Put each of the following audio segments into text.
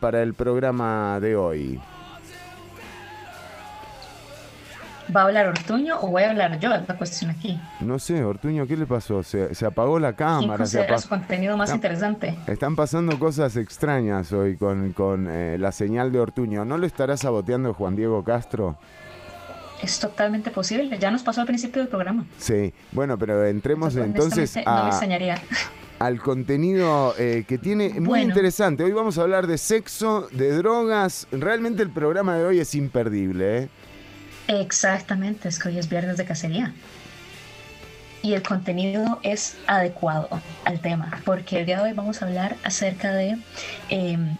para el programa de hoy? ¿Va a hablar Ortuño o voy a hablar yo? Es la cuestión aquí. No sé, Ortuño, ¿qué le pasó? Se, apagó la cámara. Se su contenido más interesante. Están pasando cosas extrañas hoy con, con eh, la señal de Ortuño. ¿No lo estará saboteando Juan Diego Castro? Es totalmente posible. Ya nos pasó al principio del programa. Sí, bueno, pero entremos entonces a, al contenido eh, que tiene muy interesante. Hoy vamos a hablar de sexo, de drogas. Realmente el programa de hoy es imperdible. ¿eh? Exactamente, es que hoy es viernes de cacería. Y el contenido es adecuado al tema, porque el día de hoy vamos a hablar acerca de em,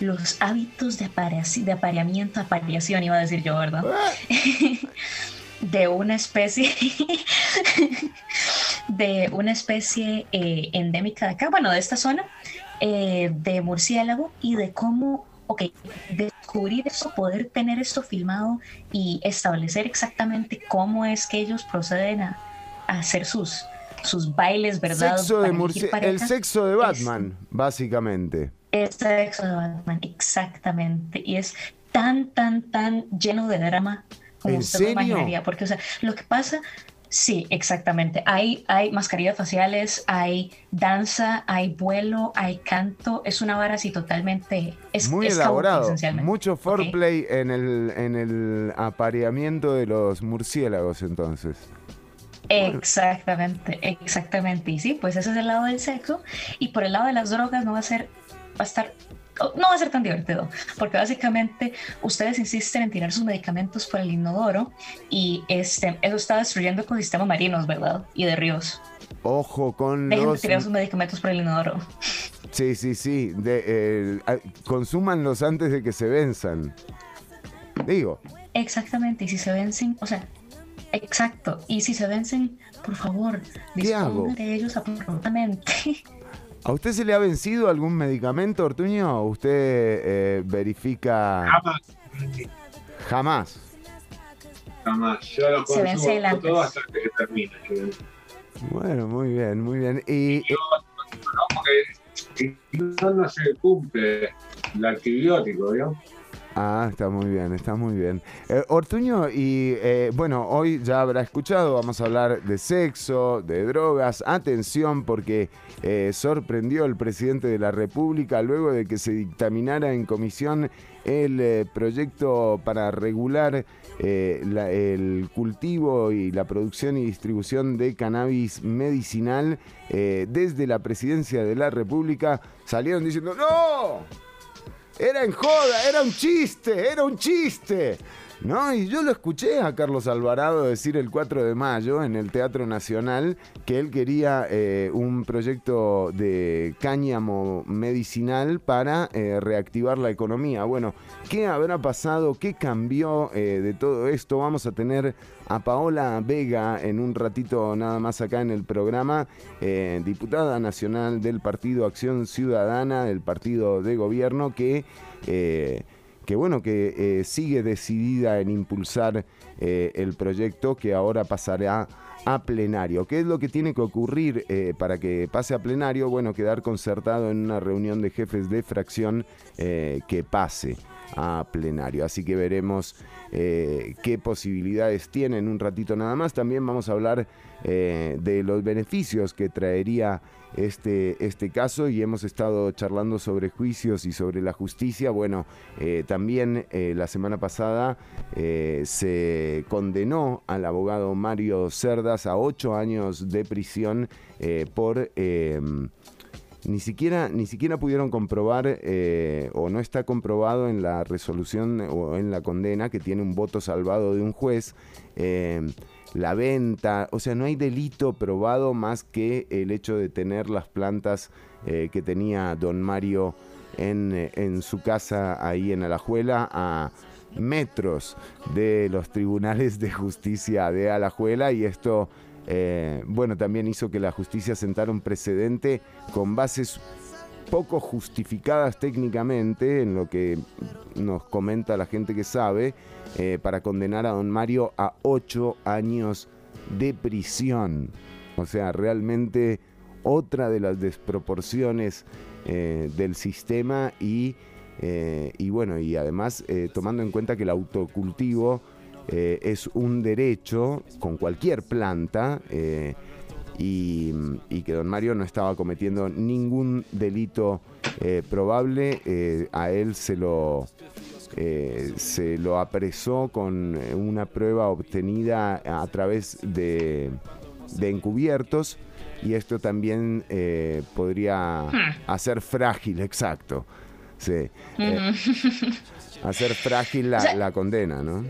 los hábitos de, de apareamiento, apareación, iba a decir yo, ¿verdad? de una especie, de una especie eh, endémica de acá, bueno, de esta zona, eh, de murciélago y de cómo ok, descubrir eso, poder tener esto filmado y establecer exactamente cómo es que ellos proceden a, hacer sus, sus bailes, ¿verdad? el sexo de Batman, básicamente. El sexo de Batman, exactamente. Y es tan, tan, tan lleno de drama como ¿En usted imaginaría. Porque, o sea, lo que pasa Sí, exactamente. Hay, hay mascarillas faciales, hay danza, hay vuelo, hay canto. Es una vara así totalmente... Es, Muy elaborado. Mucho foreplay en, el, en el apareamiento de los murciélagos entonces. Exactamente, exactamente. Y sí, pues ese es el lado del sexo. Y por el lado de las drogas no va a ser, va a estar no va a ser tan divertido, porque básicamente ustedes insisten en tirar sus medicamentos por el inodoro y este, eso está destruyendo ecosistemas marinos, ¿verdad? Y de ríos. Ojo con Dejen los... de tirar sus medicamentos por el inodoro. Sí, sí, sí. De, eh, consúmanlos antes de que se venzan. Digo. Exactamente, y si se vencen, o sea, exacto, y si se vencen, por favor, dispongan de ellos absolutamente. ¿A usted se le ha vencido algún medicamento, Ortuño? ¿O usted eh, verifica...? Jamás. Jamás. Jamás. Yo lo se vence todo hasta que termine. Bueno, muy bien, muy bien. Y, yo, no, porque no se cumple el antibiótico, ¿vio? Ah, está muy bien, está muy bien. Eh, Ortuño, y eh, bueno, hoy ya habrá escuchado, vamos a hablar de sexo, de drogas. Atención, porque eh, sorprendió el presidente de la República luego de que se dictaminara en comisión el proyecto para regular el cultivo y la producción y distribución de cannabis medicinal. desde la presidencia de la República salieron diciendo, ¡No! Era en joda, era un chiste, era un chiste. ¿No? Y yo lo escuché a Carlos Alvarado decir el 4 de mayo en el Teatro Nacional que él quería eh, un proyecto de cáñamo medicinal para eh, reactivar la economía. Bueno, ¿qué habrá pasado? ¿Qué cambió eh, de todo esto? Vamos a tener a Paola Vega en un ratito nada más acá en el programa, diputada nacional del Partido Acción Ciudadana, del partido de gobierno, que que bueno, que eh, sigue decidida en impulsar eh, el proyecto que ahora pasará a plenario. ¿Qué es lo que tiene que ocurrir eh, para que pase a plenario? Bueno, quedar concertado en una reunión de jefes de fracción que pase a plenario. Así que veremos qué posibilidades tiene en un ratito nada más. También vamos a hablar de los beneficios que traería este, este caso y hemos estado charlando sobre juicios y sobre la justicia. Bueno, eh, también eh, la semana pasada eh, se condenó al abogado Mario Cerdas a ocho años de prisión por ni siquiera, ni siquiera pudieron comprobar o no está comprobado en la resolución o en la condena que tiene un voto salvado de un juez la venta, o sea, no hay delito probado más que el hecho de tener las plantas eh, que tenía don Mario eh, en, su casa ahí en Alajuela a metros de los tribunales de justicia de Alajuela. Y esto, eh, bueno, también hizo que la justicia sentara un precedente con bases poco justificadas técnicamente, en lo que nos comenta la gente que sabe, eh, para condenar a don Mario a ocho años de prisión. O sea, realmente otra de las desproporciones eh, del sistema y Eh, y bueno, y además tomando en cuenta que el autocultivo es un derecho con cualquier planta y, y, que don Mario no estaba cometiendo ningún delito probable, a él se lo, se lo apresó con una prueba obtenida a través de, de encubiertos y esto también podría hmm. hacer frágil, exacto, Sí. Eh, hacer frágil la, la condena, ¿no?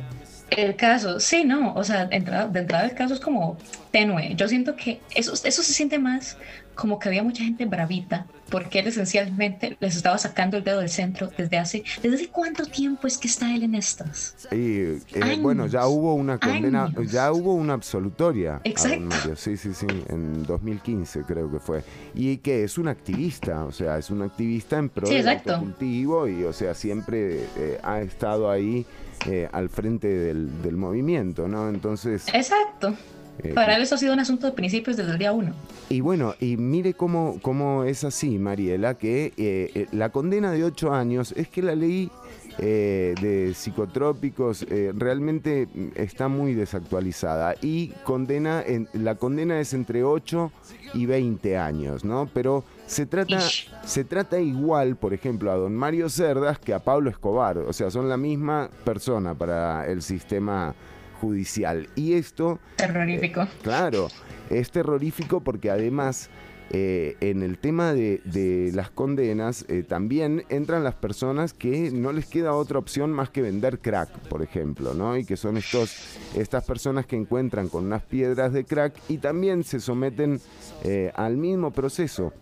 El caso, sí, no, o sea, de entrada, de entrada el caso es como tenue. Yo siento que eso, eso se siente más como que había mucha gente bravita, porque él esencialmente les estaba sacando el dedo del centro desde hace, ¿desde hace cuánto tiempo es que está él en estas? Y eh, bueno, ya hubo una condena, ya hubo una absolutoria. Exacto. Sí, sí, sí, en 2015 creo que fue. Y que es un activista, o sea, es un activista en pro del cultivo y, o sea, siempre eh, ha estado ahí eh, al frente del, del movimiento, ¿no? Entonces... Exacto. Eh, Para él eso ha sido un asunto de principios desde el día uno. Y bueno, y mire cómo, cómo es así, Mariela, que eh, eh, la condena de ocho años es que la ley de psicotrópicos realmente está muy desactualizada y condena en, la condena es entre 8 y 20 años, ¿no? Pero se trata, se trata igual, por ejemplo, a don Mario Cerdas que a Pablo Escobar, o sea, son la misma persona para el sistema judicial. Y esto... Terrorífico. Eh, claro, es terrorífico porque además... Eh, en el tema de, las condenas eh, también entran las personas que no les queda otra opción más que vender crack, por ejemplo, ¿no? Y que son estos, estas personas que encuentran con unas piedras de crack y también se someten al mismo proceso.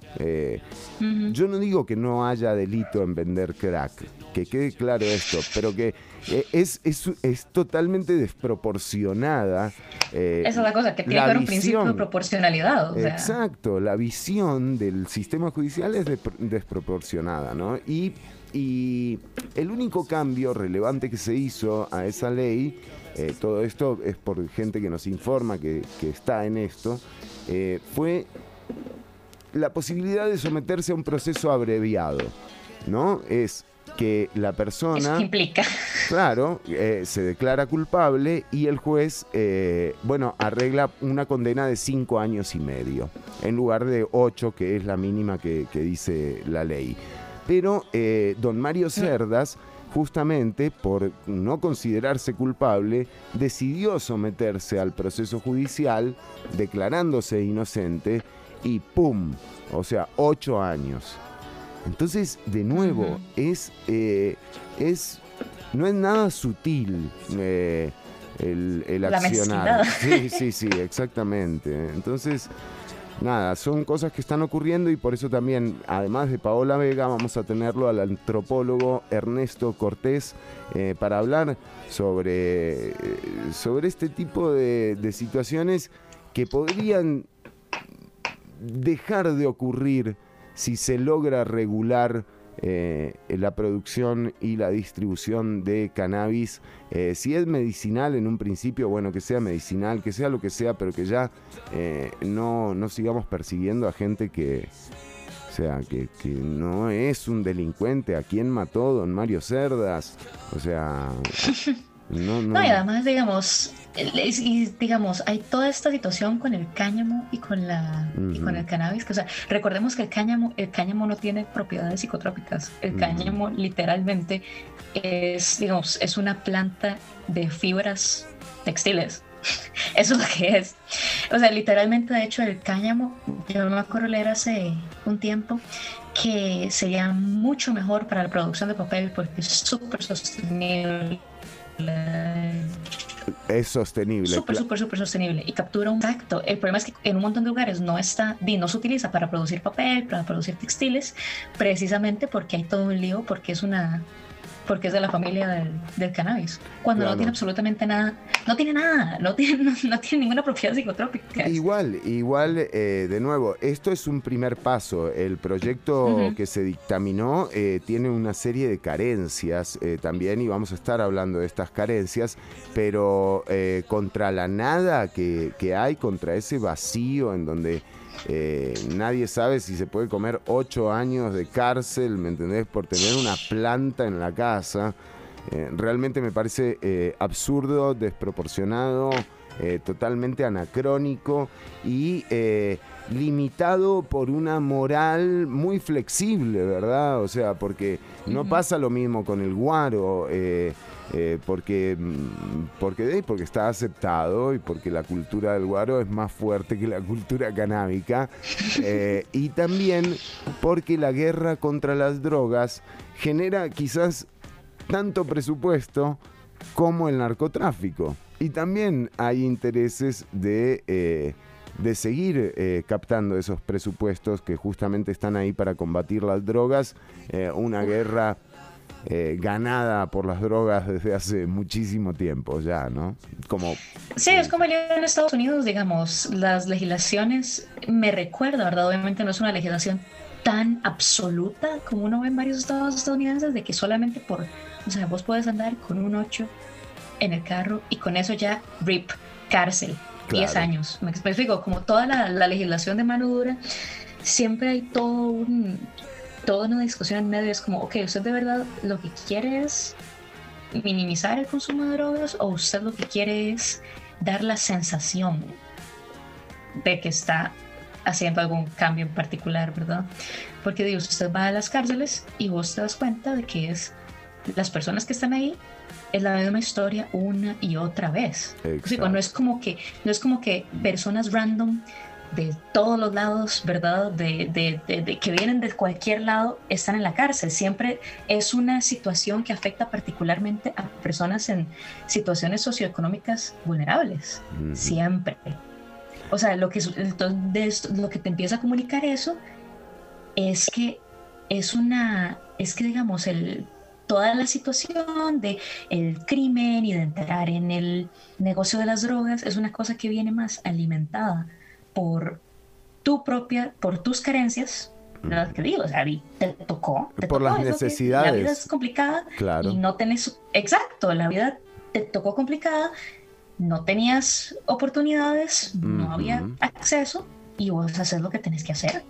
Yo no digo que no haya delito en vender crack, que quede claro esto, pero que eh, es, es, es totalmente desproporcionada. Eh, Esa es la cosa, que tiene que haber un principio de proporcionalidad. Exacto, la visión del sistema judicial es desproporcionada, ¿no? Y, y el único cambio relevante que se hizo a esa ley, eh, todo esto es por gente que nos informa que, que está en esto, fue la posibilidad de someterse a un proceso abreviado, ¿no? Es que la persona... implica. Claro, eh, se declara culpable y el juez, eh, bueno, arregla una condena de cinco años y medio, en lugar de ocho, que es la mínima que, dice la ley. Pero eh, don Mario Cerdas, justamente por no considerarse culpable, decidió someterse al proceso judicial, declarándose inocente, y ¡pum! O sea, ocho años. Entonces, de nuevo, es, eh, es, no es nada sutil eh, el, el accionar. Sí, sí, sí, exactamente. Entonces, nada, son cosas que están ocurriendo y por eso también, además de Paola Vega, vamos a tenerlo al antropólogo Ernesto Cortés eh, para hablar sobre, sobre este tipo de, de situaciones que podrían dejar de ocurrir si se logra regular eh, la producción y la distribución de cannabis, eh, si es medicinal en un principio, bueno, que sea medicinal, que sea lo que sea, pero que ya eh, no, no sigamos persiguiendo a gente que, o sea, que, que, no es un delincuente. ¿A quién mató don Mario Cerdas? O sea, no, no. no y además, digamos, y digamos, hay toda esta situación con el cáñamo y con la con el cannabis, que o sea, recordemos que el cáñamo, el cáñamo no tiene propiedades psicotrópicas. El cáñamo literalmente es, digamos, es una planta de fibras textiles. Eso es lo que es. O sea, literalmente, de hecho, el cáñamo, yo me acuerdo leer hace un tiempo que sería mucho mejor para la producción de papel porque es súper sostenible es sostenible. Súper, súper, súper sostenible y captura un tacto. El problema es que en un montón de lugares no está, no se utiliza para producir papel, para producir textiles, precisamente porque hay todo un lío, porque es una porque es de la familia del, cannabis. Cuando no tiene absolutamente nada, no tiene nada, no tiene, no, tiene ninguna propiedad psicotrópica. Igual, igual, eh, de nuevo, esto es un primer paso. El proyecto que se dictaminó eh, tiene una serie de carencias eh, también y vamos a estar hablando de estas carencias, pero contra la nada que, que hay, contra ese vacío en donde eh, nadie sabe si se puede comer ocho años de cárcel, ¿me entendés? Por tener una planta en la casa. Eh, realmente me parece eh, absurdo, desproporcionado, totalmente anacrónico y limitado por una moral muy flexible, ¿verdad? O sea, porque no pasa lo mismo con el guaro. Eh, porque, mm, porque, porque está aceptado y porque la cultura del guaro es más fuerte que la cultura canábica. Eh, y también porque la guerra contra las drogas genera quizás tanto presupuesto como el narcotráfico. Y también hay intereses de, eh, de seguir captando esos presupuestos que justamente están ahí para combatir las drogas. una guerra eh, ganada por las drogas desde hace muchísimo tiempo ya, ¿no? Como, sí, es como en Estados Unidos, digamos, las legislaciones, me recuerda, ¿verdad? Obviamente no es una legislación tan absoluta como uno ve en varios estados estadounidenses, de que solamente por, o sea, vos puedes andar con un 8 en el carro y con eso ya, RIP, cárcel, 10 años. Me explico, como toda la, la legislación de mano dura, siempre hay todo un toda una discusión en medio es como, ok, ¿usted de verdad lo que quiere es minimizar el consumo de drogas o usted lo que quiere es dar la sensación de que está haciendo algún cambio en particular, ¿verdad? Porque Dios, usted va a las cárceles y vos te das cuenta de que es las personas que están ahí es la misma historia una y otra vez. no es como que no es como que personas random de todos los lados, ¿verdad? De, de, que vienen de cualquier lado, están en la cárcel. Siempre es una situación que afecta particularmente a personas en situaciones socioeconómicas vulnerables. Siempre. O sea, lo que, lo que te empieza a comunicar eso es que es una, es que digamos, el, toda la situación de el crimen y de entrar en el negocio de las drogas es una cosa que viene más alimentada por tu propia, por tus carencias, ¿verdad? Que digo, o sea, te tocó. Te por las necesidades. La vida es complicada claro. y no tenés, exacto, la vida te tocó complicada, no tenías oportunidades, no había acceso y vos haces lo que tenés que hacer.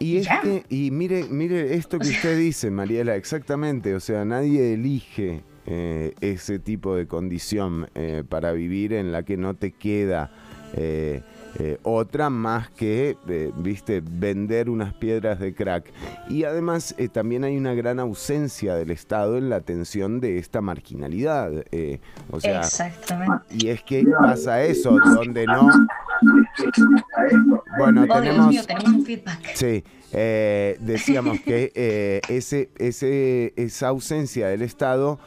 Y, es que, y mire, mire esto que usted dice, Mariela, exactamente, o sea, nadie elige eh, ese tipo de condición eh, para vivir en la que no te queda eh, eh, otra más que, eh, viste, vender unas piedras de crack. Y además eh, también hay una gran ausencia del Estado en la atención de esta marginalidad. o sea, Exactamente. Y es que pasa eso, donde no... Bueno, oh, tenemos... un feedback. Sí. decíamos que ese, ese, esa ausencia del Estado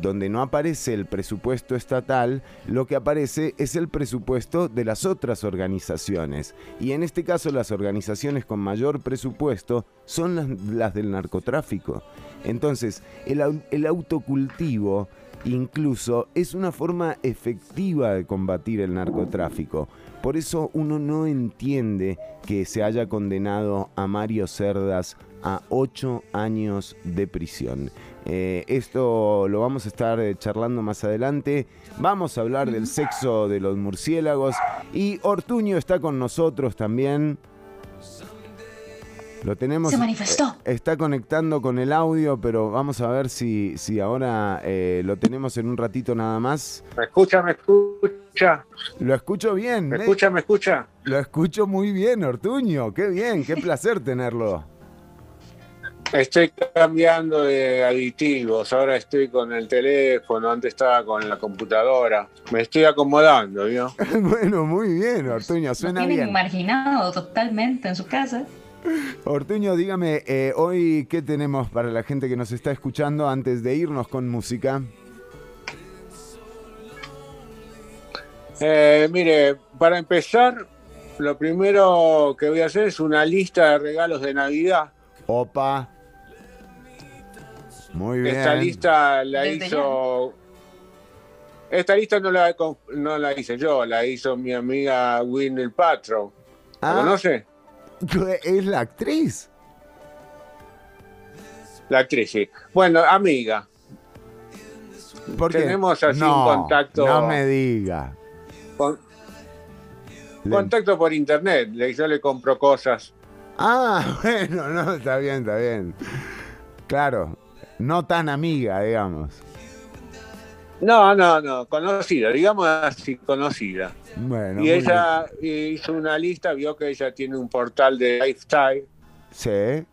donde no aparece el presupuesto estatal, lo que aparece es el presupuesto de las otras organizaciones. Y en este caso las organizaciones con mayor presupuesto son las, del narcotráfico. Entonces, el, el autocultivo incluso es una forma efectiva de combatir el narcotráfico. Por eso uno no entiende que se haya condenado a Mario Cerdas a ocho años de prisión. Eh, esto lo vamos a estar eh, charlando más adelante. Vamos a hablar del sexo de los murciélagos. Y Ortuño está con nosotros también. Lo tenemos. Se manifestó. Eh, está conectando con el audio, pero vamos a ver si, si ahora lo tenemos en un ratito nada más. ¿Me escucha? ¿Me escucha? Lo escucho bien. ¿Me escucha? ¿Me escucha? Lo escucho muy bien, Ortuño. Qué bien, qué placer tenerlo. Estoy cambiando de aditivos, ahora estoy con el teléfono, antes estaba con la computadora. Me estoy acomodando, ¿vio? bueno, muy bien, Ortuño, suena bien. marginado totalmente en su casa. Ortuño, dígame, eh, hoy qué tenemos para la gente que nos está escuchando antes de irnos con música. Eh, mire, para empezar, lo primero que voy a hacer es una lista de regalos de Navidad. Opa. Muy bien. Esta lista la hizo. Esta lista no la, no la hice yo, la hizo mi amiga Winnie Patro. ¿La ah. conoce? Es la actriz. La actriz, sí. Bueno, amiga. ¿Por Tenemos así un contacto. No me diga. Contacto por internet, yo le compro cosas. Ah, bueno, no, está bien, está bien. Claro, no tan amiga, digamos. No, no, no, conocida, digamos así, conocida. Bueno, y ella hizo una lista, vio que ella tiene un portal de lifestyle. Sí.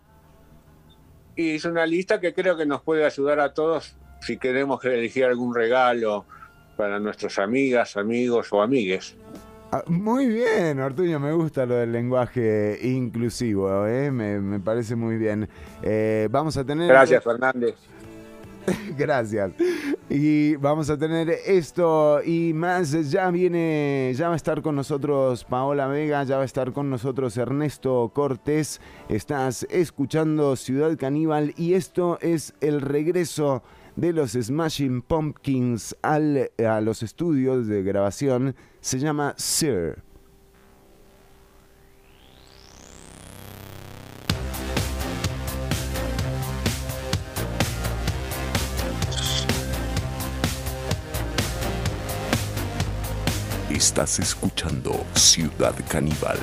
Y hizo una lista que creo que nos puede ayudar a todos si queremos elegir algún regalo para nuestras amigas, amigos o amigues. Ah, muy bien, Ortuño, me gusta lo del lenguaje inclusivo, ¿eh? me, parece muy bien. Eh, vamos a tener... Gracias, Fernández. Gracias. Y vamos a tener esto y más. Ya viene, ya va a estar con nosotros Paola Vega, ya va a estar con nosotros Ernesto Cortés. Estás escuchando Ciudad Caníbal y esto es el regreso de los Smashing Pumpkins al, a los estudios de grabación. Se llama Sir. Estás escuchando Ciudad Caníbal.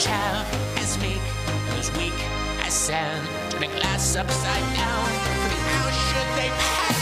child is meek and as weak as sand, turning glass upside down. I mean, how should they pass?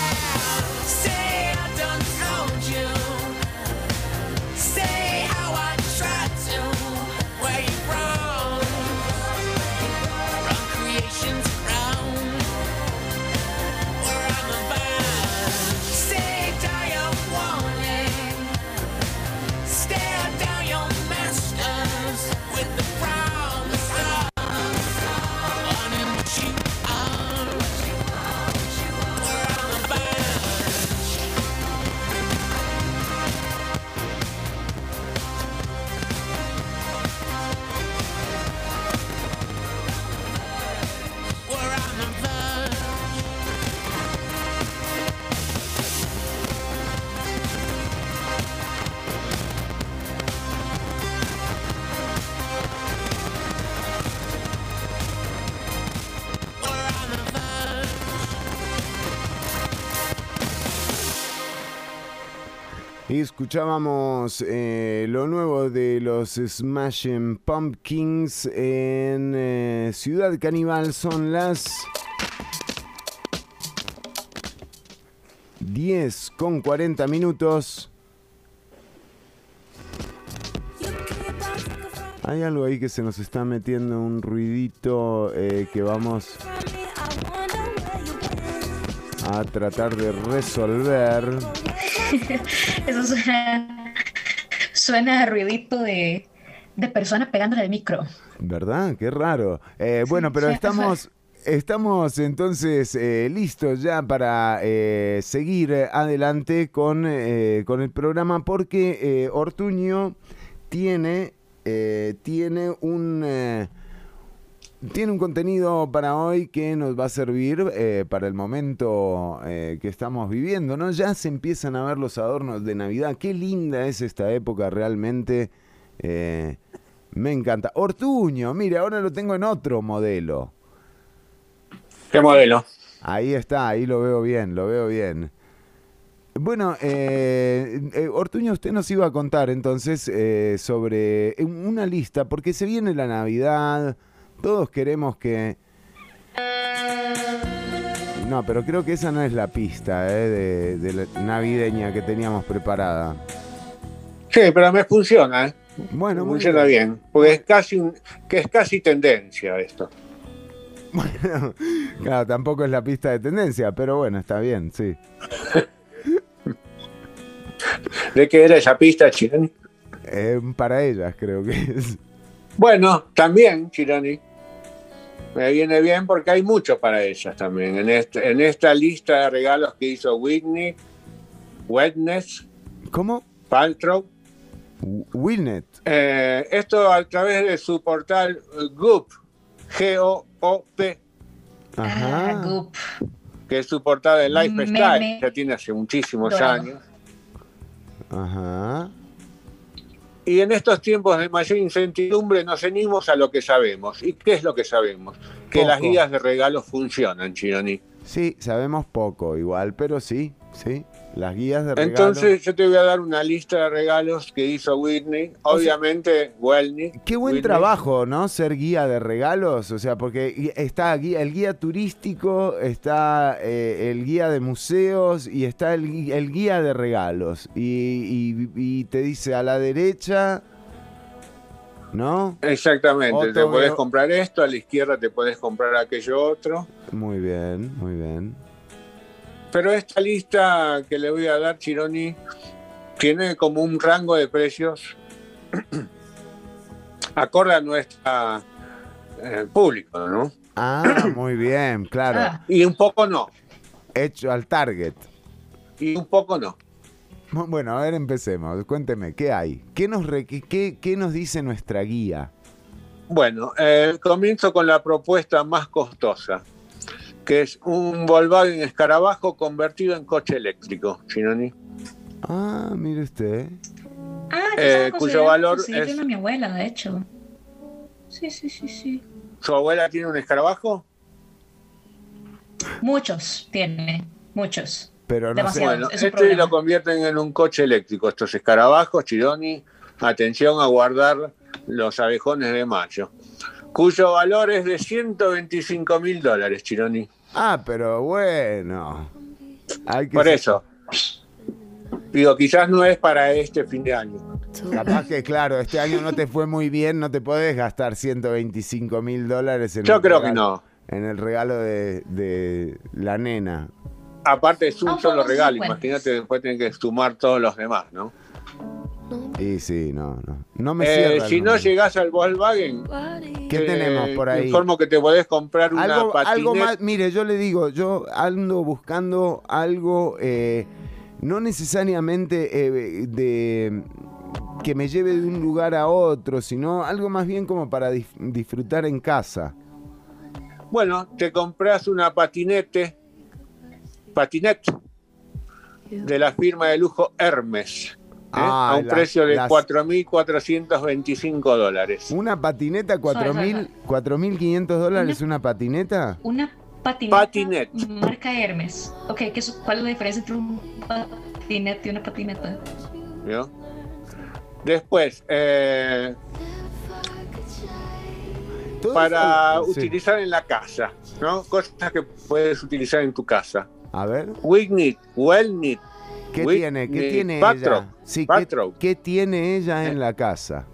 Escuchábamos eh, lo nuevo de los Smashing Pumpkins en eh, Ciudad Caníbal. Son las 10 con 40 minutos. Hay algo ahí que se nos está metiendo un ruidito eh, que vamos a tratar de resolver. Eso suena, suena a ruidito de, de persona pegándole al micro. ¿Verdad? Qué raro. Eh, bueno, pero estamos, estamos entonces eh, listos ya para eh, seguir adelante con, con el programa porque Ortuño tiene, tiene un... tiene un contenido para hoy que nos va a servir eh, para el momento eh, que estamos viviendo, ¿no? Ya se empiezan a ver los adornos de Navidad. Qué linda es esta época realmente. Eh, me encanta. Ortuño, mire, ahora lo tengo en otro modelo. ¿Qué modelo? Ahí está, ahí lo veo bien, lo veo bien. Bueno, eh, eh, Ortuño, usted nos iba a contar entonces eh, sobre una lista, porque se viene la Navidad, todos queremos que... No, pero creo que esa no es la pista eh, de, de la navideña que teníamos preparada. Sí, pero me funciona, ¿eh? Bueno, muy funciona bien. Porque es casi un, que es casi tendencia esto. Bueno, claro, tampoco es la pista de tendencia, pero bueno, está bien, sí. ¿De qué era esa pista, Chironi? Eh, para ellas creo que es. Bueno, también, Chironi. Me viene bien porque hay mucho para ellas también. En, este, en esta lista de regalos que hizo Whitney, Wetness, ¿Cómo? Paltrow. Wilnet. Eh, esto a través de su portal Goop, G-O-O-P, Ajá. Ah, Goop. que es su portal de Lifestyle. Ya tiene hace muchísimos Dorado. años. Ajá. Y en estos tiempos de mayor incertidumbre nos ceñimos a lo que sabemos. ¿Y qué es lo que sabemos? Que Poco. las guías de regalos funcionan, Chironi. Sí, sabemos poco igual, pero sí, sí. Las guías de regalo. Entonces yo te voy a dar una lista de regalos que hizo Whitney. Obviamente, Welny. Qué buen Whitney. trabajo, ¿no? Ser guía de regalos, o sea, porque está guía- el guía turístico, está eh, el guía de museos y está el, el guía de regalos. Y, y- y te dice a la derecha, ¿no? Exactamente, Otro te podés veo- comprar esto, a la izquierda te podés comprar aquello otro. Muy bien, muy bien. Pero esta lista que le voy a dar, Chironi, tiene como un rango de precios acorde a nuestro público, ¿no? Ah, muy bien, claro. Ah, Y un poco no, Hecho al target. y un poco no. Bu- Bueno, a ver, empecemos. Cuénteme, ¿qué hay? ¿Qué nos, re- qué, qué nos dice nuestra guía? Bueno, eh, comienzo con la propuesta más costosa, que es un Volkswagen Escarabajo convertido en coche eléctrico, Chironi. Ah, mire usted. ah Eh, cuyo valor considerando es- a mi abuela, de hecho. Sí, sí, sí, sí. ¿Su abuela tiene un escarabajo? Muchos tiene, muchos. Pero no. Demasiado. Bueno, es este problema. lo convierten en un coche eléctrico. Estos escarabajos, Chironi, atención a guardar los abejones de mayo, cuyo valor es de 125 mil dólares, Chironi. Ah, pero bueno. Hay que Por ser- eso. Digo, quizás no es para este fin de año. Capaz que, claro, este año no te fue muy bien, no te podés gastar 125 mil dólares en Yo el creo que regalo- no. En el regalo de, de la nena. Aparte es un solo regalo, 50. imagínate después tienen que sumar todos los demás, ¿no? Y sí, no, no. No me Eh, si no llegás al Volkswagen, ¿Qué eh, tenemos por te ahí? informo que te podés comprar una Algo, patineta. algo más, mire, yo le digo, yo ando buscando algo, eh, no necesariamente eh, de que me lleve de un lugar a otro, sino algo más bien como para dif- disfrutar en casa. Bueno, te compras una patinete, patinete de la firma de lujo Hermes. Ah, a un precio de las- 4.425 dólares. Una patineta, cuatro Suave, mil- suave. 4.500 dólares una patineta. Una patineta, marca Hermes. Ok, ¿qué es, ¿cuál es la diferencia entre un patinete y una patineta? ¿vio? Después, eh, para sí. utilizar en la casa, ¿no? Cosas que puedes utilizar en tu casa. A ver, Wignit, Wellnit, ¿qué tiene? ¿Qué eh, tiene ella? Sí, ¿qué, tiene ella en la casa?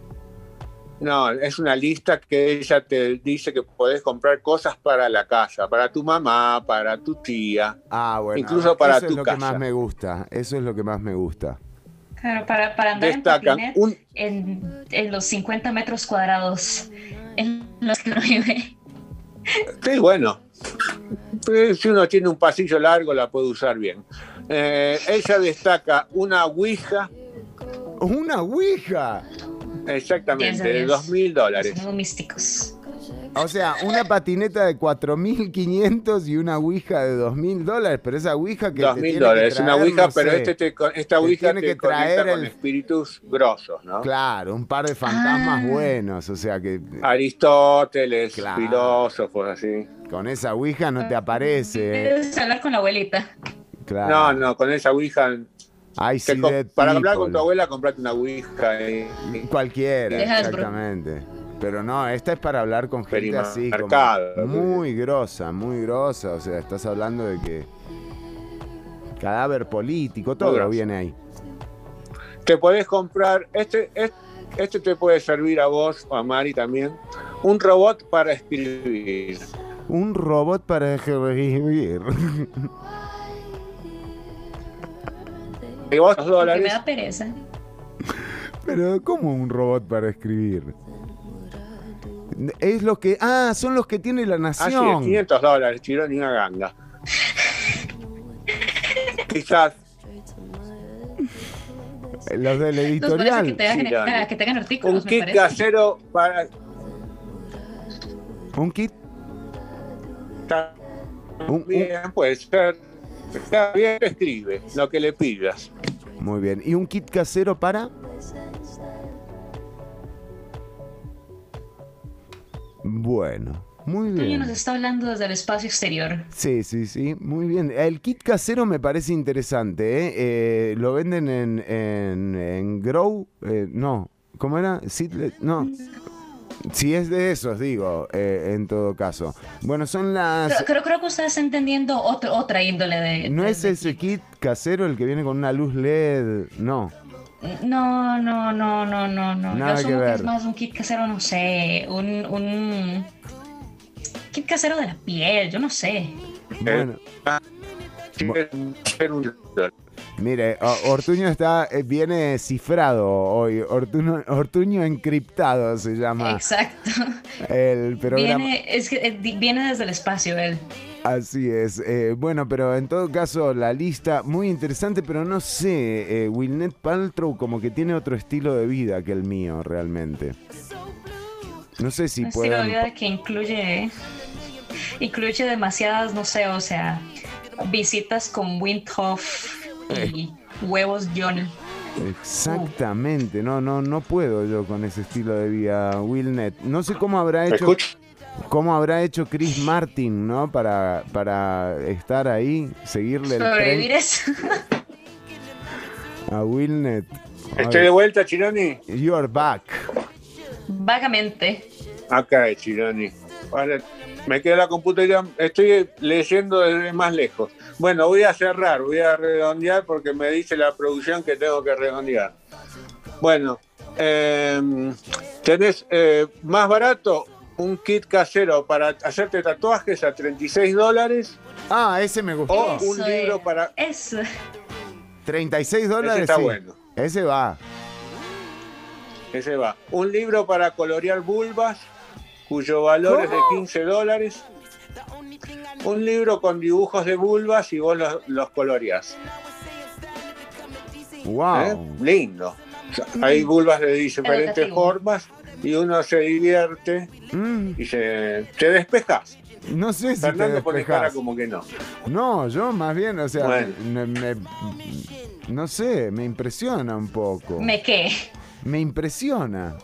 No, es una lista que ella te dice que podés comprar cosas para la casa, para tu mamá, para tu tía. Ah, bueno. Incluso para eso es lo que más me gusta. Eso es lo que más me gusta. Claro, para, para andar Destacan en un, en, en los 50 metros cuadrados en los que uno vive. Sí, bueno. Pues, Si uno tiene un pasillo largo, la puede usar bien. Eh, ella destaca una Ouija, ¡Una Ouija! exactamente, 10 de de 10. dos mil dólares. Son místicos. O sea, una patineta de 4.500 y una Ouija de 2.000 dólares. Pero esa Ouija que Dos te mil tiene que dólares. Una Ouija, no pero sé. este te, con- esta Te Ouija tiene te que traer con espíritus grosos, ¿no? Claro, un par de fantasmas Ah. buenos. O sea que Aristóteles, Claro. filósofos, así. con esa Ouija no te aparece. ¿eh? Debes hablar con la abuelita. Claro. No, no, con esa Ouija. Ay, te sí, co- de para hablar con people. tu abuela, comprate una Ouija. eh. Cualquiera, exactamente. Pero no, esta es para hablar con gente así, como muy grosa, muy grosa. O sea, estás hablando de que cadáver político, todo grosa. viene ahí. Te podés comprar, este, este, este te puede servir a vos o a Mari también, un robot para escribir. Un robot para escribir. Y vos dos Porque me dólares, da pereza. Pero, ¿cómo un robot para escribir? Es lo que. Ah, son los que tiene la así es, nación. 500 dólares, tiró ni una ganga. Quizás, Los del Nos parece que, editorial. te hagan, Sí, ah, que tengan un artículos, me kit casero para... Un kit. Un- un- Bien, puede ser. Está bien, escribe lo que le pidas. Muy bien. ¿Y un kit casero para? Bueno, muy Toño bien. nos está hablando desde el espacio exterior. Sí, sí, sí, muy bien. El kit casero me parece interesante, ¿eh? Eh, lo venden en, en, en Grow, eh, no, ¿cómo era? Seedle- no. Si es de esos, digo, eh, en todo caso. Bueno, son las... creo, creo que usted está entendiendo otro, otra índole de... ¿No de- es de ese kit casero el que viene con una luz LED? No. No, no, no, no, no, no. Nada Yo que asumo que, ver. es más un kit casero, no sé, un, un kit casero de la piel, yo no sé. Bueno, un- mire, Ortuño está, eh, viene cifrado hoy. Ortuño, Ortuño encriptado se llama Exacto. el programa. Viene, es que, eh, viene desde el espacio él. Así es. Eh, bueno, pero en todo caso, la lista muy interesante, pero no sé, eh, Wilnet Paltrow como que tiene otro estilo de vida que el mío, realmente. No sé si un estilo de vida que incluye incluye demasiadas, no sé, o sea, visitas con Windhoff y huevos Johnny. Exactamente, no, no, no puedo yo con ese estilo de vida, Wilnet. No sé cómo habrá hecho, cómo habrá hecho Chris Martin, ¿no? Para, para estar ahí, seguirle el Sobrevivir tren eso. a Wilnet. estoy de vuelta, Chironi. You're back. Vagamente. Acá es Chironi. Me queda la computadora, estoy leyendo desde más lejos. Bueno, voy a cerrar, voy a redondear porque me dice la producción que tengo que redondear. Bueno, eh, tenés eh, más barato un kit casero para hacerte tatuajes a 36 dólares Ah, ese me gustó. o un Eso libro es. para... 36 dólares. está sí. bueno. Ese va. Ese va. Un libro para colorear vulvas, cuyo valor es de 15 dólares. Un libro con dibujos de vulvas y vos los, los coloreás. Wow. ¿eh? Lindo. Hay vulvas de diferentes formas y uno se divierte Mm, y se, te despejas. no sé si te Fernando pone cara como que no. No, yo más bien, o sea, Bueno. me- me- no sé, me impresiona un poco. ¿Me qué? Me impresiona.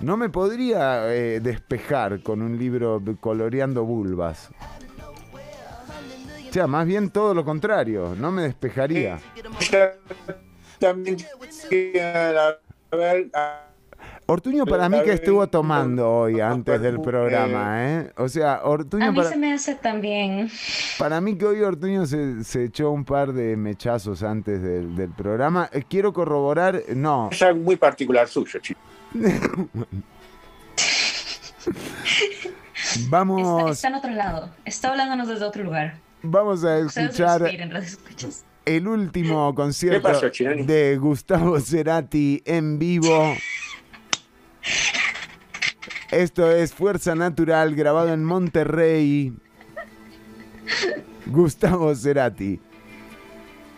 No me podría eh, despejar con un libro coloreando vulvas. O sea, más bien todo lo contrario, no me despejaría. también Ortuño para mí que estuvo tomando hoy antes del programa, ¿eh? O sea, A Ortuño mí para, se me hace también. para mí que hoy Ortuño se, se echó un par de mechazos antes del, del programa. Eh, quiero corroborar, no, es algo muy particular suyo, chicos. Vamos, está en otro lado. Está hablándonos desde otro lugar. vamos a escuchar el último concierto pasó, de Gustavo Cerati en vivo. Esto es Fuerza Natural, grabado en Monterrey. Gustavo Cerati.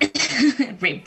Rip.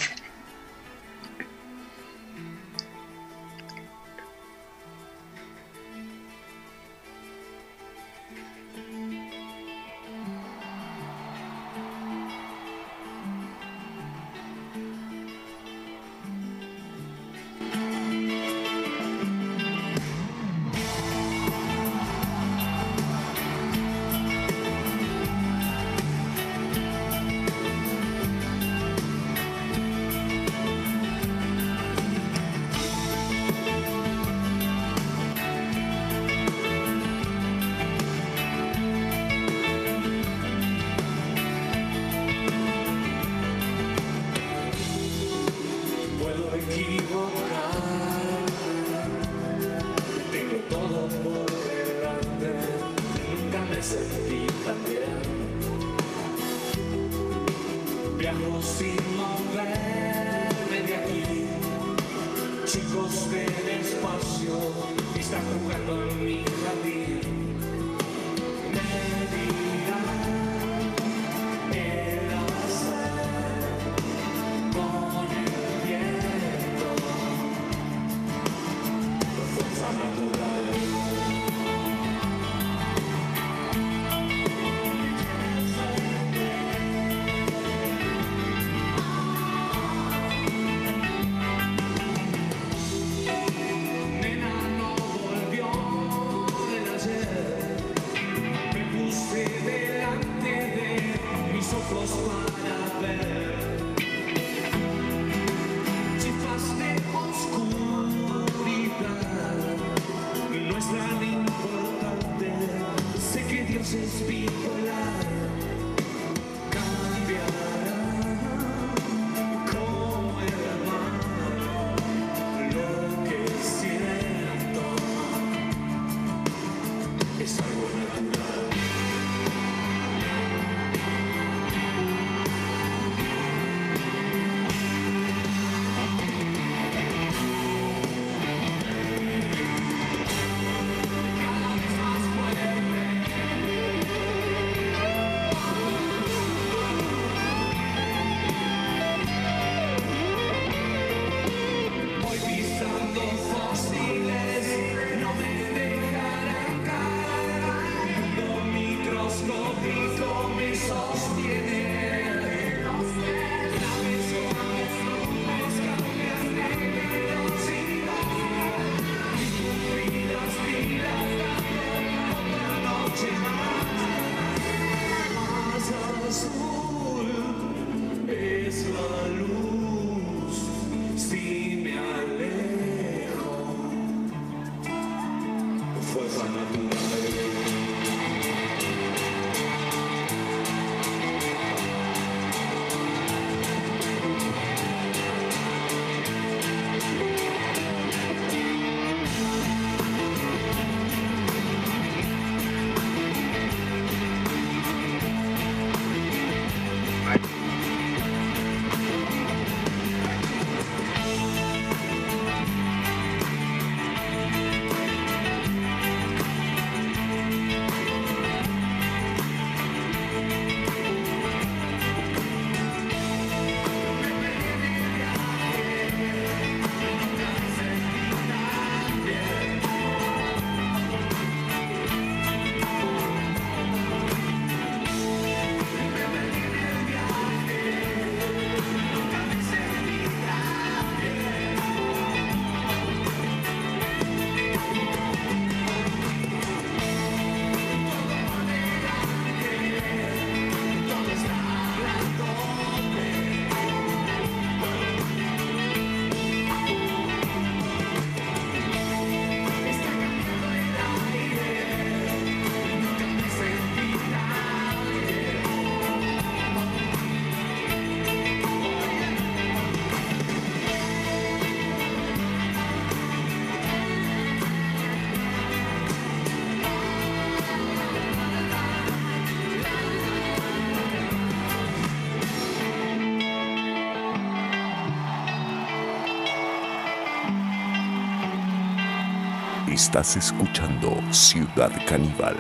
Estás escuchando Ciudad Caníbal.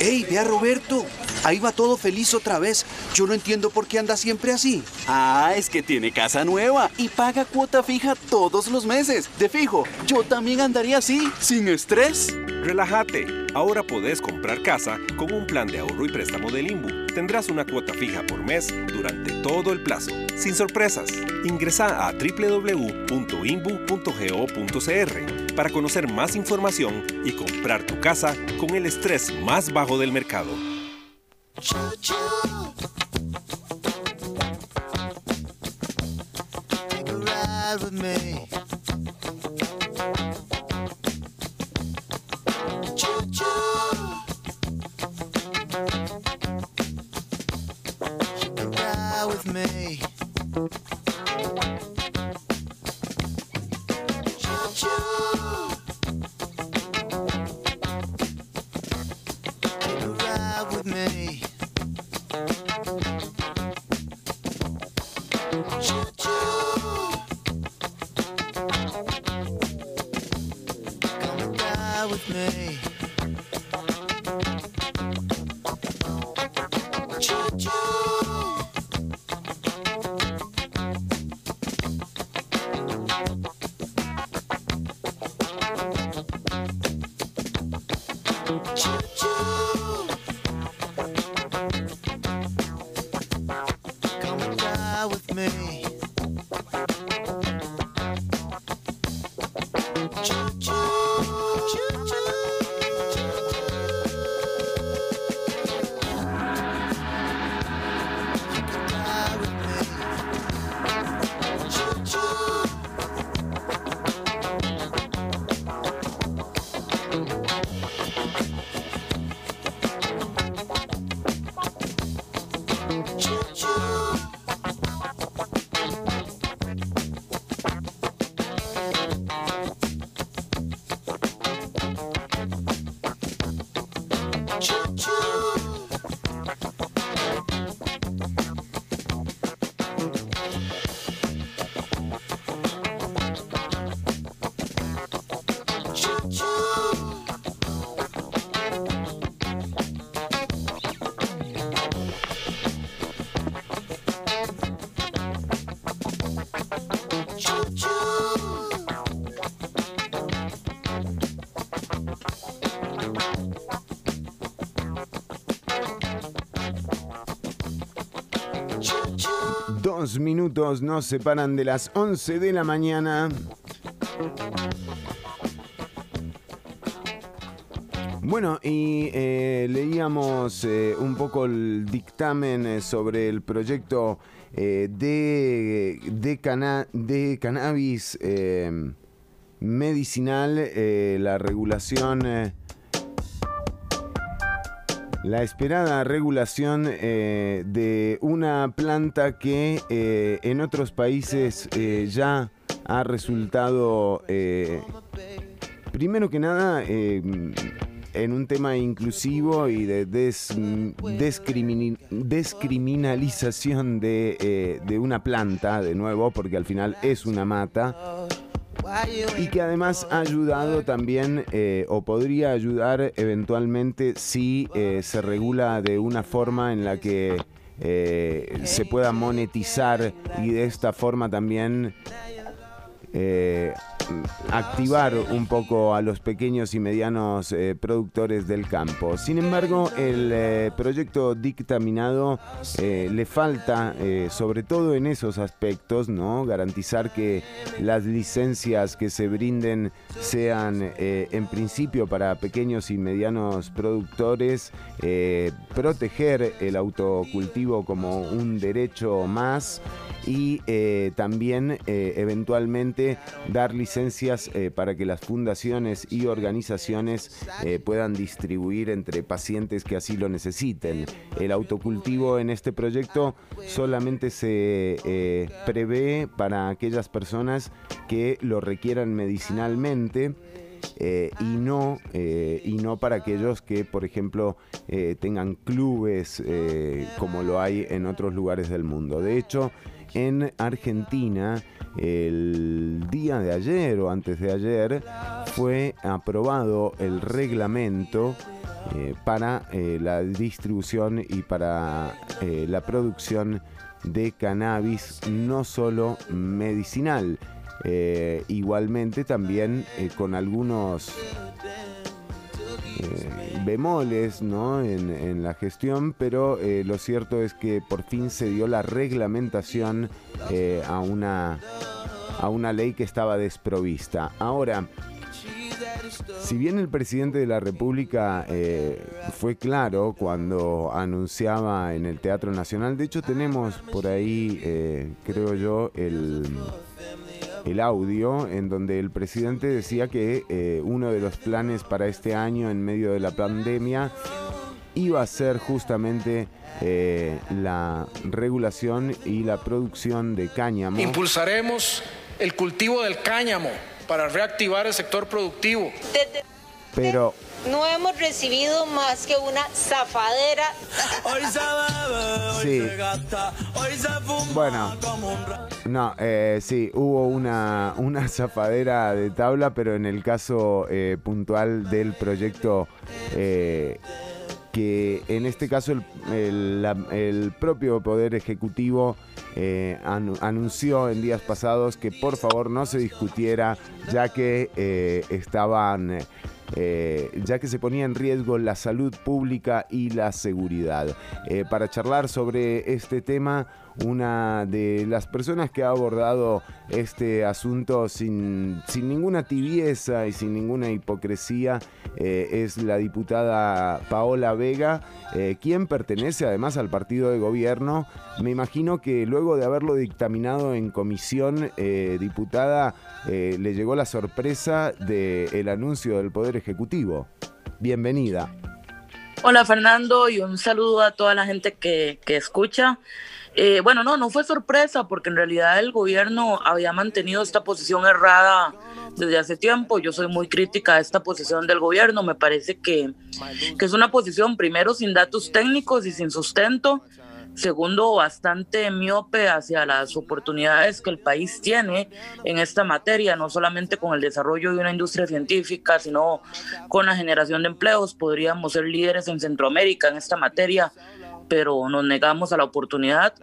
¡Ey, ve a Roberto! Ahí va todo feliz otra vez. Yo no entiendo por qué anda siempre así. Ah, es que tiene casa nueva y paga cuota fija todos los meses. De fijo, yo también andaría así, sin estrés. Relájate. Ahora podés comprar casa con un plan de ahorro y préstamo del INBU. Tendrás una cuota fija por mes durante todo el plazo, sin sorpresas. Ingresa a www.inbu.go.cr para conocer más información y comprar tu casa con el estrés más bajo del mercado. Minutos nos separan de las 11 de la mañana. Bueno, y eh, leíamos eh, un poco el dictamen eh, sobre el proyecto de, de, cana- de cannabis medicinal, la regulación... la esperada regulación eh, de una planta que eh, en otros países eh, ya ha resultado, eh, primero que nada, eh, en un tema inclusivo y de descriminalización de, eh, de una planta, de nuevo, porque al final es una mata y que además ha ayudado también eh, o podría ayudar eventualmente si eh, se regula de una forma en la que eh, se pueda monetizar y de esta forma también eh, activar un poco a los pequeños y medianos eh, productores del campo. Sin embargo, el eh, proyecto dictaminado le falta, sobre todo en esos aspectos, ¿no? garantizar que las licencias que se brinden sean eh, en principio para pequeños y medianos productores, eh, proteger el autocultivo como un derecho más y eh, también eventualmente dar licencias para que las fundaciones y organizaciones puedan distribuir entre pacientes que así lo necesiten. El autocultivo en este proyecto solamente se prevé para aquellas personas que lo requieran medicinalmente. Eh, y, no, eh, y no para aquellos que, por ejemplo, eh, tengan clubes como lo hay en otros lugares del mundo. De hecho, en Argentina el día de ayer o antes de ayer fue aprobado el reglamento para la distribución y para la producción de cannabis no solo medicinal, eh, igualmente también eh, con algunos eh, bemoles ¿no? en, en la gestión, pero lo cierto es que por fin se dio la reglamentación a, una, a una ley que estaba desprovista. Ahora, si bien el presidente de la República eh, fue claro cuando anunciaba en el Teatro Nacional, de hecho tenemos por ahí, eh, creo yo, el, el audio en donde el presidente decía que eh, uno de los planes para este año en medio de la pandemia iba a ser justamente eh, la regulación y la producción de cáñamo. Impulsaremos el cultivo del cáñamo para reactivar el sector productivo. Pero No hemos recibido más que una zafadera. Sí. Bueno, no, eh, sí, hubo una, una zafadera de tabla, pero en el caso eh, puntual del proyecto, eh, que en este caso el, el- la- el propio Poder Ejecutivo eh, anu- anunció en días pasados que por favor no se discutiera, ya que eh, estaban eh, ya que se ponía en riesgo la salud pública y la seguridad. Eh, para charlar sobre este tema, una de las personas que ha abordado este asunto sin, sin ninguna tibieza y sin ninguna hipocresía eh, es la diputada Paola Vega, eh, quien pertenece además al partido de gobierno. Me imagino que luego de haberlo dictaminado en comisión, eh, diputada, le llegó la sorpresa del anuncio del Poder Ejecutivo. Bienvenida. Hola Fernando y un saludo a toda la gente que, que escucha. Eh, bueno, no, no fue sorpresa porque en realidad el gobierno había mantenido esta posición errada desde hace tiempo. Yo soy muy crítica a esta posición del gobierno. Me parece que, que es una posición primero sin datos técnicos y sin sustento. Segundo, bastante miope hacia las oportunidades que el país tiene en esta materia, no solamente con el desarrollo de una industria científica, sino con la generación de empleos. Podríamos ser líderes en Centroamérica en esta materia, pero nos negamos a la oportunidad.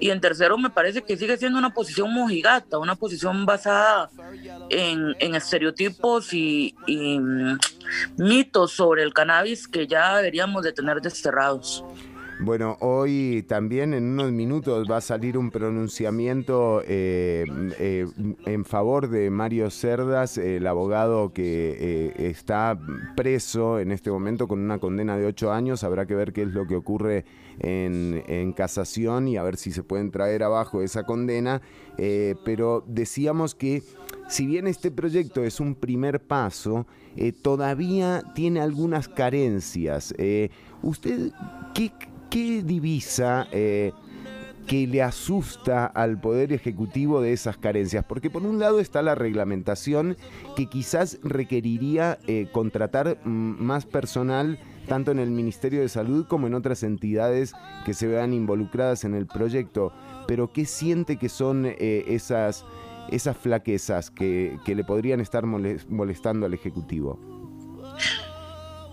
Y en tercero, me parece que sigue siendo una posición mojigata, una posición basada en, en estereotipos y, y, mm, mitos sobre el cannabis que ya deberíamos de tener desterrados. Bueno, hoy también en unos minutos va a salir un pronunciamiento eh, eh, en favor de Mario Cerdas, el abogado que eh, está preso en este momento con una condena de ocho años. Habrá que ver qué es lo que ocurre en, en casación y a ver si se pueden traer abajo esa condena. Eh, pero decíamos que si bien este proyecto es un primer paso, eh, todavía tiene algunas carencias. Eh, ¿Usted qué, qué divisa que le asusta al Poder Ejecutivo de esas carencias? Porque por un lado está la reglamentación que quizás requeriría contratar mm, más personal tanto en el Ministerio de Salud como en otras entidades que se vean involucradas en el proyecto. Pero ¿qué siente que son eh, esas, esas flaquezas que, que le podrían estar moles- molestando al Ejecutivo?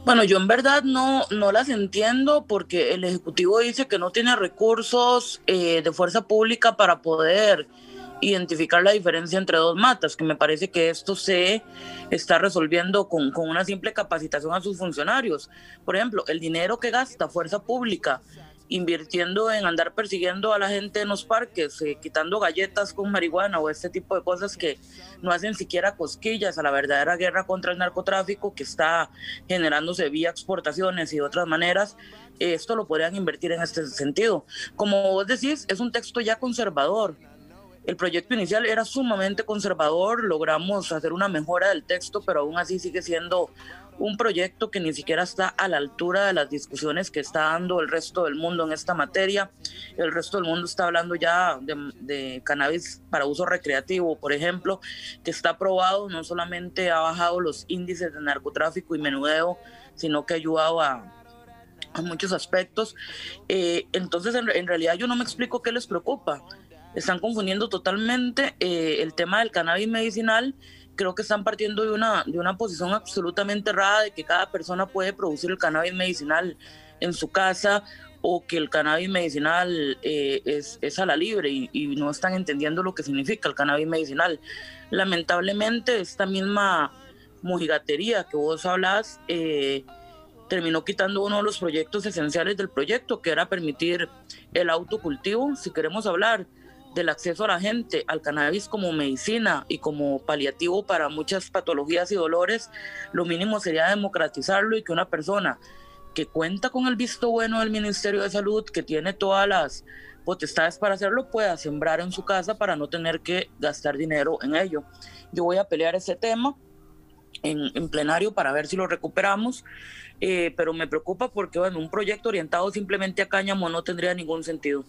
Bueno, yo en verdad no, no las entiendo porque el Ejecutivo dice que no tiene recursos eh, de fuerza pública para poder identificar la diferencia entre dos matas, que me parece que esto se está resolviendo con, con una simple capacitación a sus funcionarios. Por ejemplo, el dinero que gasta fuerza pública invirtiendo en andar persiguiendo a la gente en los parques, eh, quitando galletas con marihuana o este tipo de cosas que no hacen siquiera cosquillas a la verdadera guerra contra el narcotráfico que está generándose vía exportaciones y de otras maneras, eh, esto lo podrían invertir en este sentido. Como vos decís, es un texto ya conservador. El proyecto inicial era sumamente conservador, logramos hacer una mejora del texto, pero aún así sigue siendo un proyecto que ni siquiera está a la altura de las discusiones que está dando el resto del mundo en esta materia. El resto del mundo está hablando ya de, de cannabis para uso recreativo, por ejemplo, que está aprobado, no solamente ha bajado los índices de narcotráfico y menudeo, sino que ha ayudado a, a muchos aspectos. Eh, entonces, en, en realidad yo no me explico qué les preocupa. Están confundiendo totalmente eh, el tema del cannabis medicinal. Creo que están partiendo de una, de una posición absolutamente errada de que cada persona puede producir el cannabis medicinal en su casa o que el cannabis medicinal eh, es, es, a la libre y, no están entendiendo lo que significa el cannabis medicinal. Lamentablemente, esta misma mojigatería que vos hablas eh, terminó quitando uno de los proyectos esenciales del proyecto, que era permitir el autocultivo. Si queremos hablar del acceso a la gente al cannabis como medicina y como paliativo para muchas patologías y dolores, lo mínimo sería democratizarlo y que una persona que cuenta con el visto bueno del Ministerio de Salud, que tiene todas las potestades para hacerlo, pueda sembrar en su casa para no tener que gastar dinero en ello. Yo voy a pelear ese tema en, en plenario para ver si lo recuperamos, eh, pero me preocupa porque bueno, un proyecto orientado simplemente a cáñamo no tendría ningún sentido.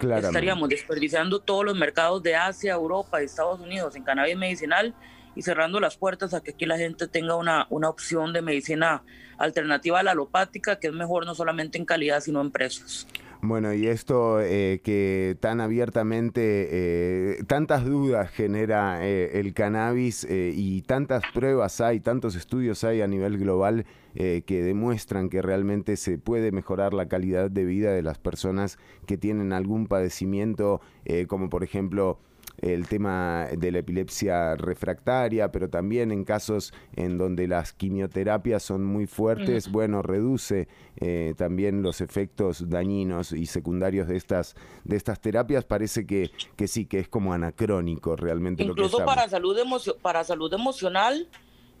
Estaríamos desperdiciando todos los mercados de Asia, Europa y Estados Unidos en cannabis medicinal y cerrando las puertas a que aquí la gente tenga una, una opción de medicina alternativa a la alopática, que es mejor no solamente en calidad, sino en precios. Bueno, y esto eh, que tan abiertamente, eh, tantas dudas genera eh, el cannabis eh, y tantas pruebas hay, tantos estudios hay a nivel global eh, que demuestran que realmente se puede mejorar la calidad de vida de las personas que tienen algún padecimiento, eh, como por ejemplo el tema de la epilepsia refractaria, pero también en casos en donde las quimioterapias son muy fuertes, bueno, reduce eh, también los efectos dañinos y secundarios de estas, de estas terapias. Parece que, que sí, que es como anacrónico realmente lo que Incluso para salud, para salud emocional,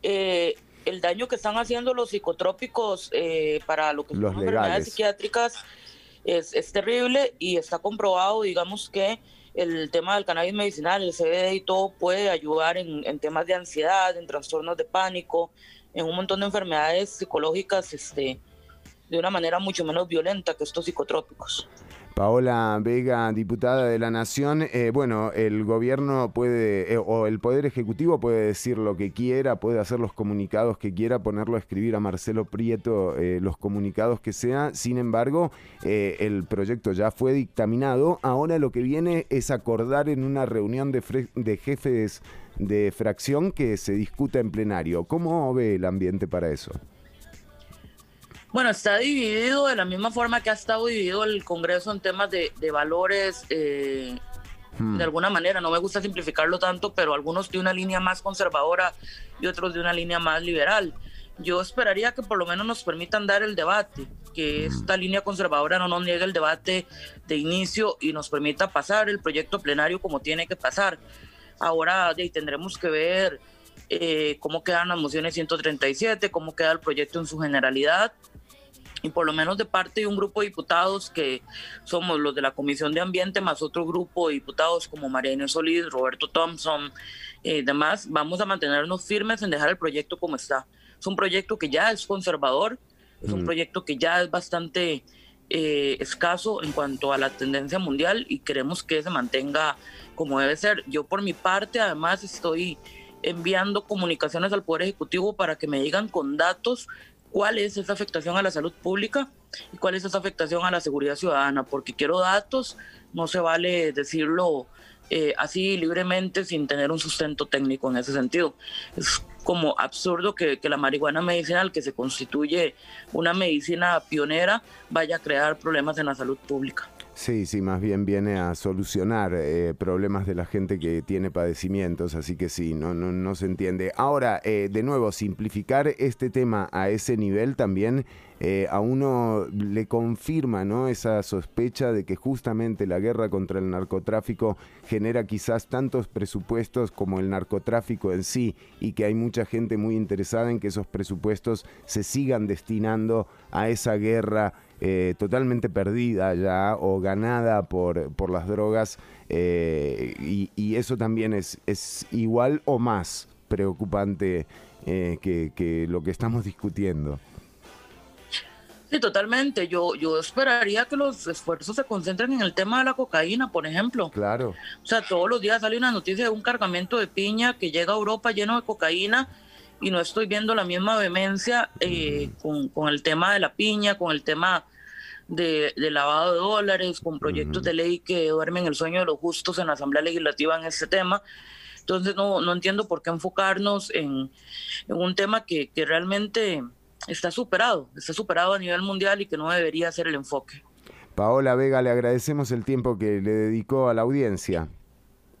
eh, el daño que están haciendo los psicotrópicos eh, para lo que son Los enfermedades legales. psiquiátricas es, es terrible y está comprobado, digamos que el tema del cannabis medicinal, el CBD y todo puede ayudar en, en temas de ansiedad, en trastornos de pánico, en un montón de enfermedades psicológicas este, de una manera mucho menos violenta que estos psicotrópicos. Paola Vega, diputada de la Nación, eh, bueno, el gobierno puede, eh, o el Poder Ejecutivo puede decir lo que quiera, puede hacer los comunicados que quiera, ponerlo a escribir a Marcelo Prieto eh, los comunicados que sea, sin embargo, eh, el proyecto ya fue dictaminado, ahora lo que viene es acordar en una reunión de, de jefes de fracción que se discuta en plenario. ¿Cómo ve el ambiente para eso? Bueno, está dividido de la misma forma que ha estado dividido el Congreso en temas de, de valores, eh, Hmm. de alguna manera. No me gusta simplificarlo tanto, pero algunos de una línea más conservadora y otros de una línea más liberal. Yo esperaría que por lo menos nos permitan dar el debate, que esta línea conservadora no nos niegue el debate de inicio y nos permita pasar el proyecto plenario como tiene que pasar. Ahora de ahí, tendremos que ver eh, cómo quedan las mociones 137, cómo queda el proyecto en su generalidad y por lo menos de parte de un grupo de diputados que somos los de la Comisión de Ambiente, más otro grupo de diputados como María Inés Solís, Roberto Thompson y eh, demás, vamos a mantenernos firmes en dejar el proyecto como está. Es un proyecto que ya es conservador, es un Mm. proyecto que ya es bastante eh, escaso en cuanto a la tendencia mundial y queremos que se mantenga como debe ser. Yo por mi parte además estoy enviando comunicaciones al Poder Ejecutivo para que me digan con datos cuál es esa afectación a la salud pública y cuál es esa afectación a la seguridad ciudadana, porque quiero datos, no se vale decirlo eh, así libremente sin tener un sustento técnico en ese sentido. Es como absurdo que, que la marihuana medicinal, que se constituye una medicina pionera, vaya a crear problemas en la salud pública. Sí, sí, más bien viene a solucionar eh, problemas de la gente que tiene padecimientos, así que sí, no, no, no se entiende. Ahora, eh, de nuevo, simplificar este tema a ese nivel también eh, a uno le confirma ¿no? esa sospecha de que justamente la guerra contra el narcotráfico genera quizás tantos presupuestos como el narcotráfico en sí y que hay mucha gente muy interesada en que esos presupuestos se sigan destinando a esa guerra eh, totalmente perdida ya o ganada por, por las drogas eh, y, y eso también es, es igual o más preocupante eh, que, que lo que estamos discutiendo. Sí, totalmente. Yo, yo esperaría que los esfuerzos se concentren en el tema de la cocaína, por ejemplo. Claro. O sea, todos los días sale una noticia de un cargamento de piña que llega a Europa lleno de cocaína y no estoy viendo la misma vehemencia eh, con, con el tema de la piña, con el tema de, de lavado de dólares, con proyectos de ley que duermen el sueño de los justos en la Asamblea Legislativa en este tema. Entonces no, no entiendo por qué enfocarnos en, en un tema que, que realmente está superado, está superado a nivel mundial y que no debería ser el enfoque. Paola Vega, le agradecemos el tiempo que le dedicó a la audiencia.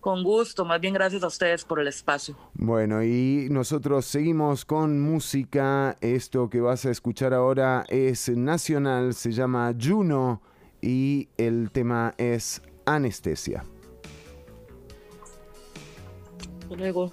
Con gusto, más bien gracias a ustedes por el espacio. Bueno, y nosotros seguimos con música. Esto que vas a escuchar ahora es nacional, se llama Juno y el tema es Anestesia. Luego.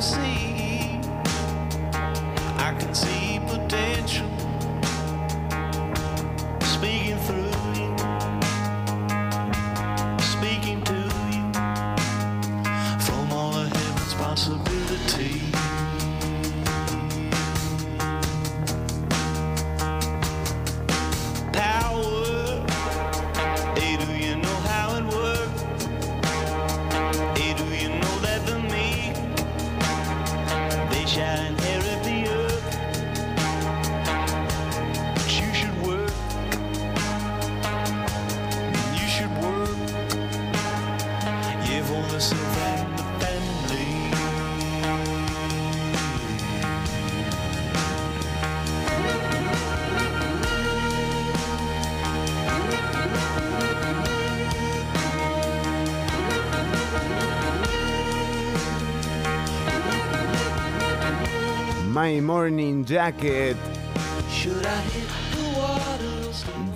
See, My Morning Jacket?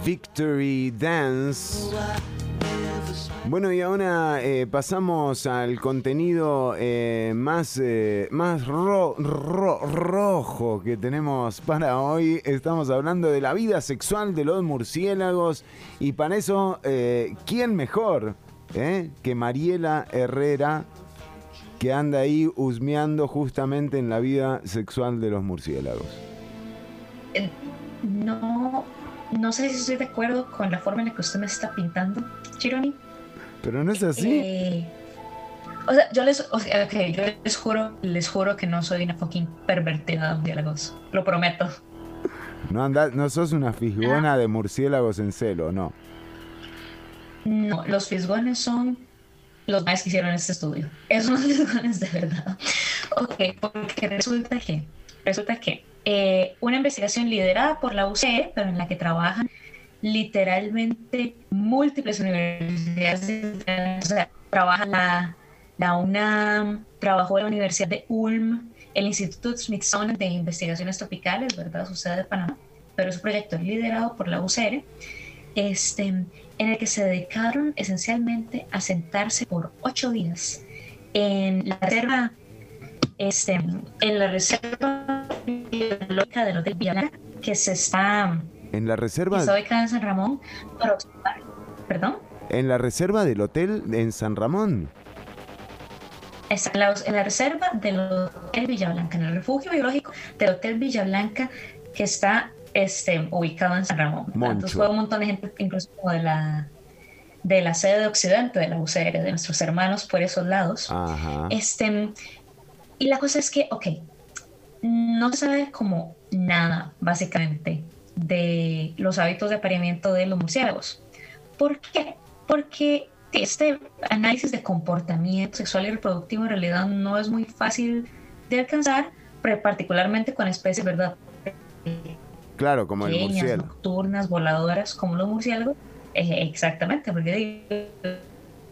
Victory Dance. Bueno, y ahora eh, pasamos al contenido eh, más, eh, más ro- ro- rojo que tenemos para hoy. Estamos hablando de la vida sexual de los murciélagos. Y para eso, ¿quién mejor que Mariela Herrera, que anda ahí husmeando justamente en la vida sexual de los murciélagos? Eh, No, no sé si estoy de acuerdo con la forma en la que usted me está pintando, Chironi. Pero no es así. Eh, o sea, yo les, o sea, ok, yo les juro, les juro que no soy una fucking pervertida de diálogos. Lo prometo. No, anda, no sos una fisgona de murciélagos en celo, no. No, los fisgones son los más que hicieron este estudio. Esos son fisgones de verdad. Ok, porque resulta que, resulta que eh, una investigación liderada por la UCE, pero en la que trabajan literalmente múltiples universidades, o sea, trabaja la, la UNAM, trabajó la Universidad de Ulm, el Instituto Smithsonian de Investigaciones Tropicales, ¿verdad? Su sede de Panamá, pero su proyecto es liderado por la UCR, este, en el que se dedicaron esencialmente a sentarse por ocho días en la reserva, este, en la reserva biológica del Hotel Villalba, que se está, En la reserva, en San Ramón, para observar, perdón, en la reserva del hotel en San Ramón. está en la, en la reserva del Hotel Villablanca, en el refugio biológico del Hotel Villablanca, que está este, ubicado en San Ramón. Entonces fue un montón de gente, incluso como de la, de la sede de Occidente, de la UCR, de nuestros hermanos por esos lados. Ajá. Este, y la cosa es que, ok, no se sabe como nada, básicamente, de los hábitos de apareamiento de los murciélagos. ¿Por qué? Porque este análisis de comportamiento sexual y reproductivo en realidad no es muy fácil de alcanzar, particularmente con especies, ¿verdad? Claro, como el murciélago. nocturnas, voladoras, como los murciélagos. Eh, exactamente, porque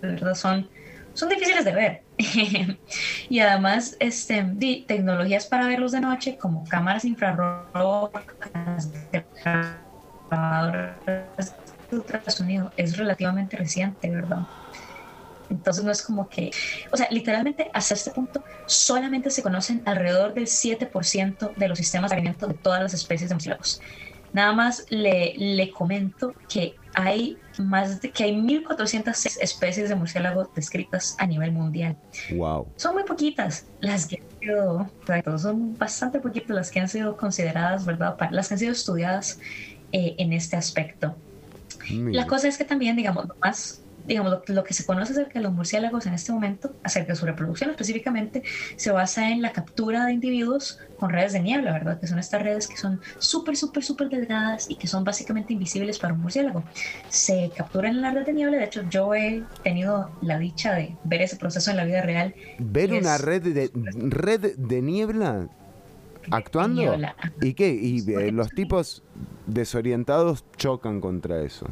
de verdad son, son difíciles de ver. y además, este, di- tecnologías para verlos de noche, como cámaras infrarrojas, grabadoras de ultrasonido, es relativamente reciente, ¿verdad? Entonces no es como que, o sea, literalmente hasta este punto solamente se conocen alrededor del 7% de los sistemas de alimentos de todas las especies de murciélagos. Nada más le, le comento que hay más de que hay 1406 especies de murciélagos descritas a nivel mundial. Wow. Son muy poquitas las que han sido, exacto, son bastante poquitas las que han sido consideradas, ¿verdad? Pa- Las que han sido estudiadas eh, en este aspecto. La cosa es que también, digamos, más, digamos, lo, lo que se conoce acerca de los murciélagos en este momento, acerca de su reproducción específicamente, se basa en la captura de individuos con redes de niebla, ¿verdad? Que son estas redes que son súper, súper, súper delgadas y que son básicamente invisibles para un murciélago. Se capturan en la red de niebla, de hecho yo he tenido la dicha de ver ese proceso en la vida real. Ver una es- red de red de niebla actuando. niebla. ¿Y qué? Y eh, los tipos desorientados chocan contra eso.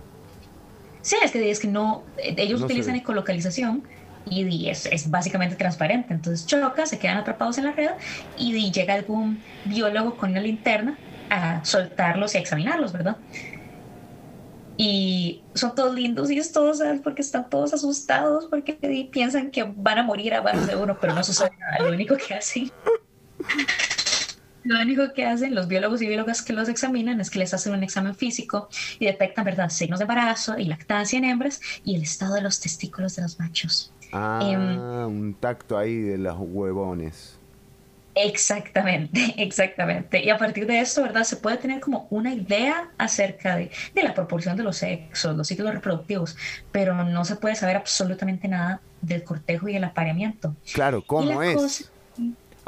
Sí, es que, es que no, eh, ellos No utilizan ecolocalización y, es, es básicamente transparente. Entonces choca, se quedan atrapados en la red y, llega algún biólogo con una linterna a soltarlos y a examinarlos, ¿verdad? y son todos lindos y todos porque están todos asustados porque piensan que van a morir a base de uno, pero no sucede nada. Lo único que hacen, lo único que hacen los biólogos y biólogas que los examinan es que les hacen un examen físico y detectan, ¿verdad?, signos de embarazo y lactancia en hembras y el estado de los testículos de los machos. Ah, Em, un tacto ahí de los huevones. Exactamente, exactamente. Y a partir de esto, ¿verdad? Se puede tener como una idea acerca de, de la proporción de los sexos, los ciclos reproductivos, pero no se puede saber absolutamente nada del cortejo y el apareamiento. Claro, ¿cómo es? cosa-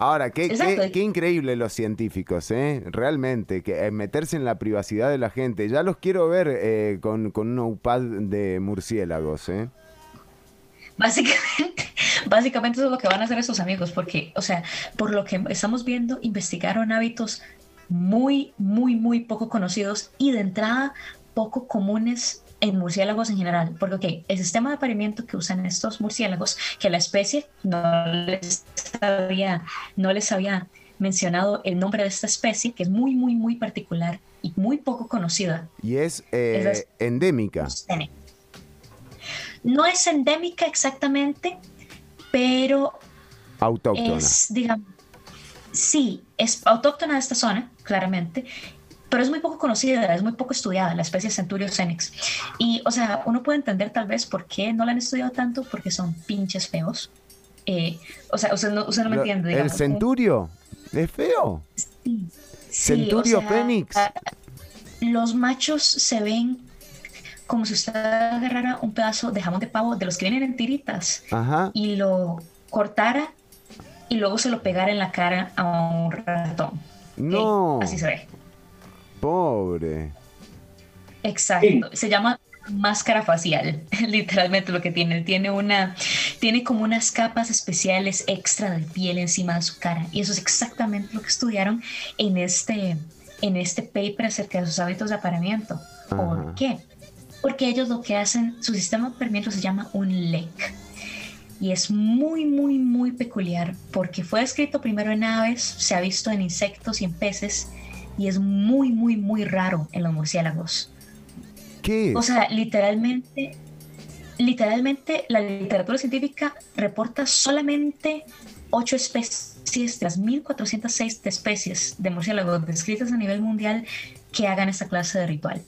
Ahora, qué, qué increíble los científicos, ¿eh? Realmente, que eh, meterse en la privacidad de la gente. Ya los quiero ver eh, con, con un upad de murciélagos, ¿eh? Básicamente, básicamente eso es lo que van a hacer esos amigos, porque, o sea, por lo que estamos viendo, investigaron hábitos muy, muy, muy poco conocidos y de entrada poco comunes en murciélagos en general. Porque, ok, el sistema de apareamiento que usan estos murciélagos, que la especie no les había, no les había mencionado el nombre de esta especie, que es muy, muy, muy particular y muy poco conocida. Y es eh, es- endémica. No es endémica exactamente, pero Autóctona. es, digamos, sí, es autóctona de esta zona, claramente, pero es muy poco conocida, es muy poco estudiada, la especie Centurio senex. Y, o sea, uno puede entender tal vez por qué no la han estudiado tanto, porque son pinches feos. Eh, o sea, usted no, usted no me entiende. ¿El digamos, un- centurio? ¿Es feo? Sí, Centurio o sea, fénix. Los machos se ven como si usted agarrara un pedazo de jamón de pavo de los que vienen en tiritas Ajá. y lo cortara y luego se lo pegara en la cara a un ratón. No. Así se ve. Pobre. Exacto. Se llama máscara facial, literalmente lo que tiene. Tiene una, tiene como unas capas especiales extra de piel encima de su cara. Y eso es exactamente lo que estudiaron en este, en este paper acerca de sus hábitos de apareamiento. ¿Por Ajá. qué? Porque ellos lo que hacen, su sistema de apareamiento se llama un LEC. Y es muy, muy, muy peculiar porque fue descrito primero en aves, se ha visto en insectos y en peces, y es muy, muy, muy raro en los murciélagos. ¿Qué? O sea, literalmente, literalmente la literatura científica reporta solamente ocho especies de las 1406 de especies de murciélagos descritas a nivel mundial que hagan esta clase de ritual.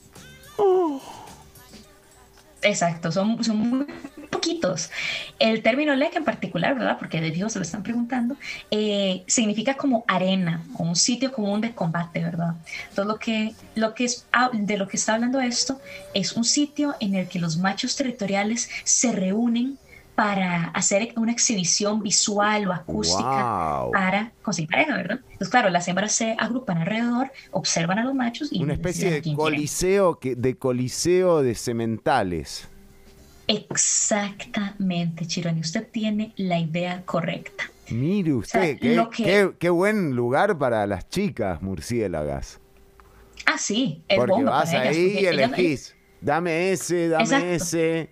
Exacto, son, son muy poquitos. El término lek en particular, ¿verdad? Porque de fijo se lo están preguntando, eh, significa como arena o un sitio común de combate, ¿verdad? Entonces lo que, lo que es, ah, de lo que está hablando esto es un sitio en el que los machos territoriales se reúnen para hacer una exhibición visual o acústica Wow. para conseguir pareja, ¿verdad? Entonces, claro, las hembras se agrupan alrededor, observan a los machos y Una especie de coliseo, que, de coliseo de sementales. Exactamente, Chironi, usted tiene la idea correcta. Mire usted, sea, qué, lo que- qué- qué buen lugar para las chicas murciélagas. Ah, sí, es Porque bomba vas para ellas, ahí y ellas- elegís. Dame ese, dame Exacto. ese.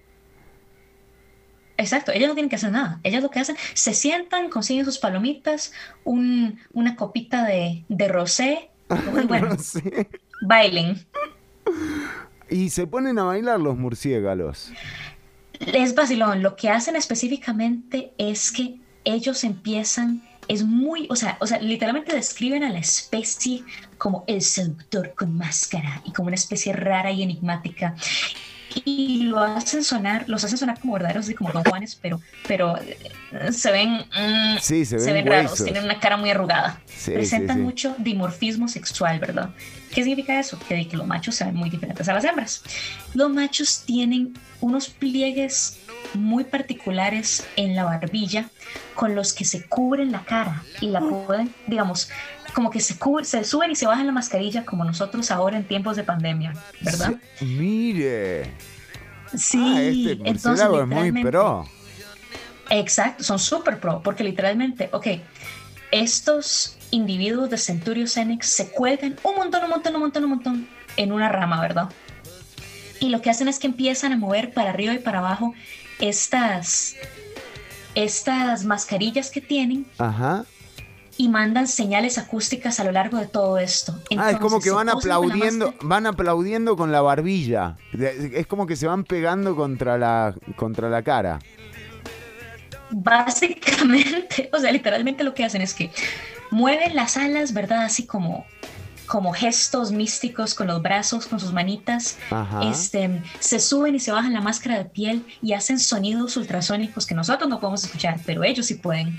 Exacto, ellas no tienen que hacer nada. Ellas lo que hacen, se sientan, consiguen sus palomitas, un- una copita de, de rosé, y bueno, bailen. Y se ponen a bailar los murciélagos. Es vacilón. Lo que hacen específicamente es que ellos empiezan, es muy, o sea, o sea, literalmente describen a la especie como el seductor con máscara y como una especie rara y enigmática. Y lo hacen sonar, los hacen sonar como verdaderos, así como Don Juanes, pero, pero eh, se ven, mm, Sí, se ven raros, huesos. tienen una cara muy arrugada. Sí, Presentan sí, sí. mucho dimorfismo sexual, ¿verdad? ¿Qué significa eso? Que, que los machos se ven muy diferentes a las hembras. Los machos tienen unos pliegues muy particulares en la barbilla con los que se cubren la cara y la pueden, digamos, como que se, se suben y se bajan la mascarilla como nosotros ahora en tiempos de pandemia, ¿verdad? Sí, mire. Sí, Ah, este entonces es muy pro. Exacto, son super pro, porque literalmente, ok, estos individuos de Centurio Cenex se cuelgan un montón, un montón, un montón, un montón en una rama, ¿verdad? Y lo que hacen es que empiezan a mover para arriba y para abajo estas, estas mascarillas que tienen Ajá. Y mandan señales acústicas a lo largo de todo esto. Ah, es como que van aplaudiendo, van aplaudiendo con la barbilla. Es como que se van pegando contra la, contra la cara. Básicamente, o sea, literalmente lo que hacen es que mueven las alas, ¿verdad? Así como, como gestos místicos con los brazos, con sus manitas. Ajá. Este, se suben y se bajan la máscara de piel y hacen sonidos ultrasónicos que nosotros no podemos escuchar, pero ellos sí pueden.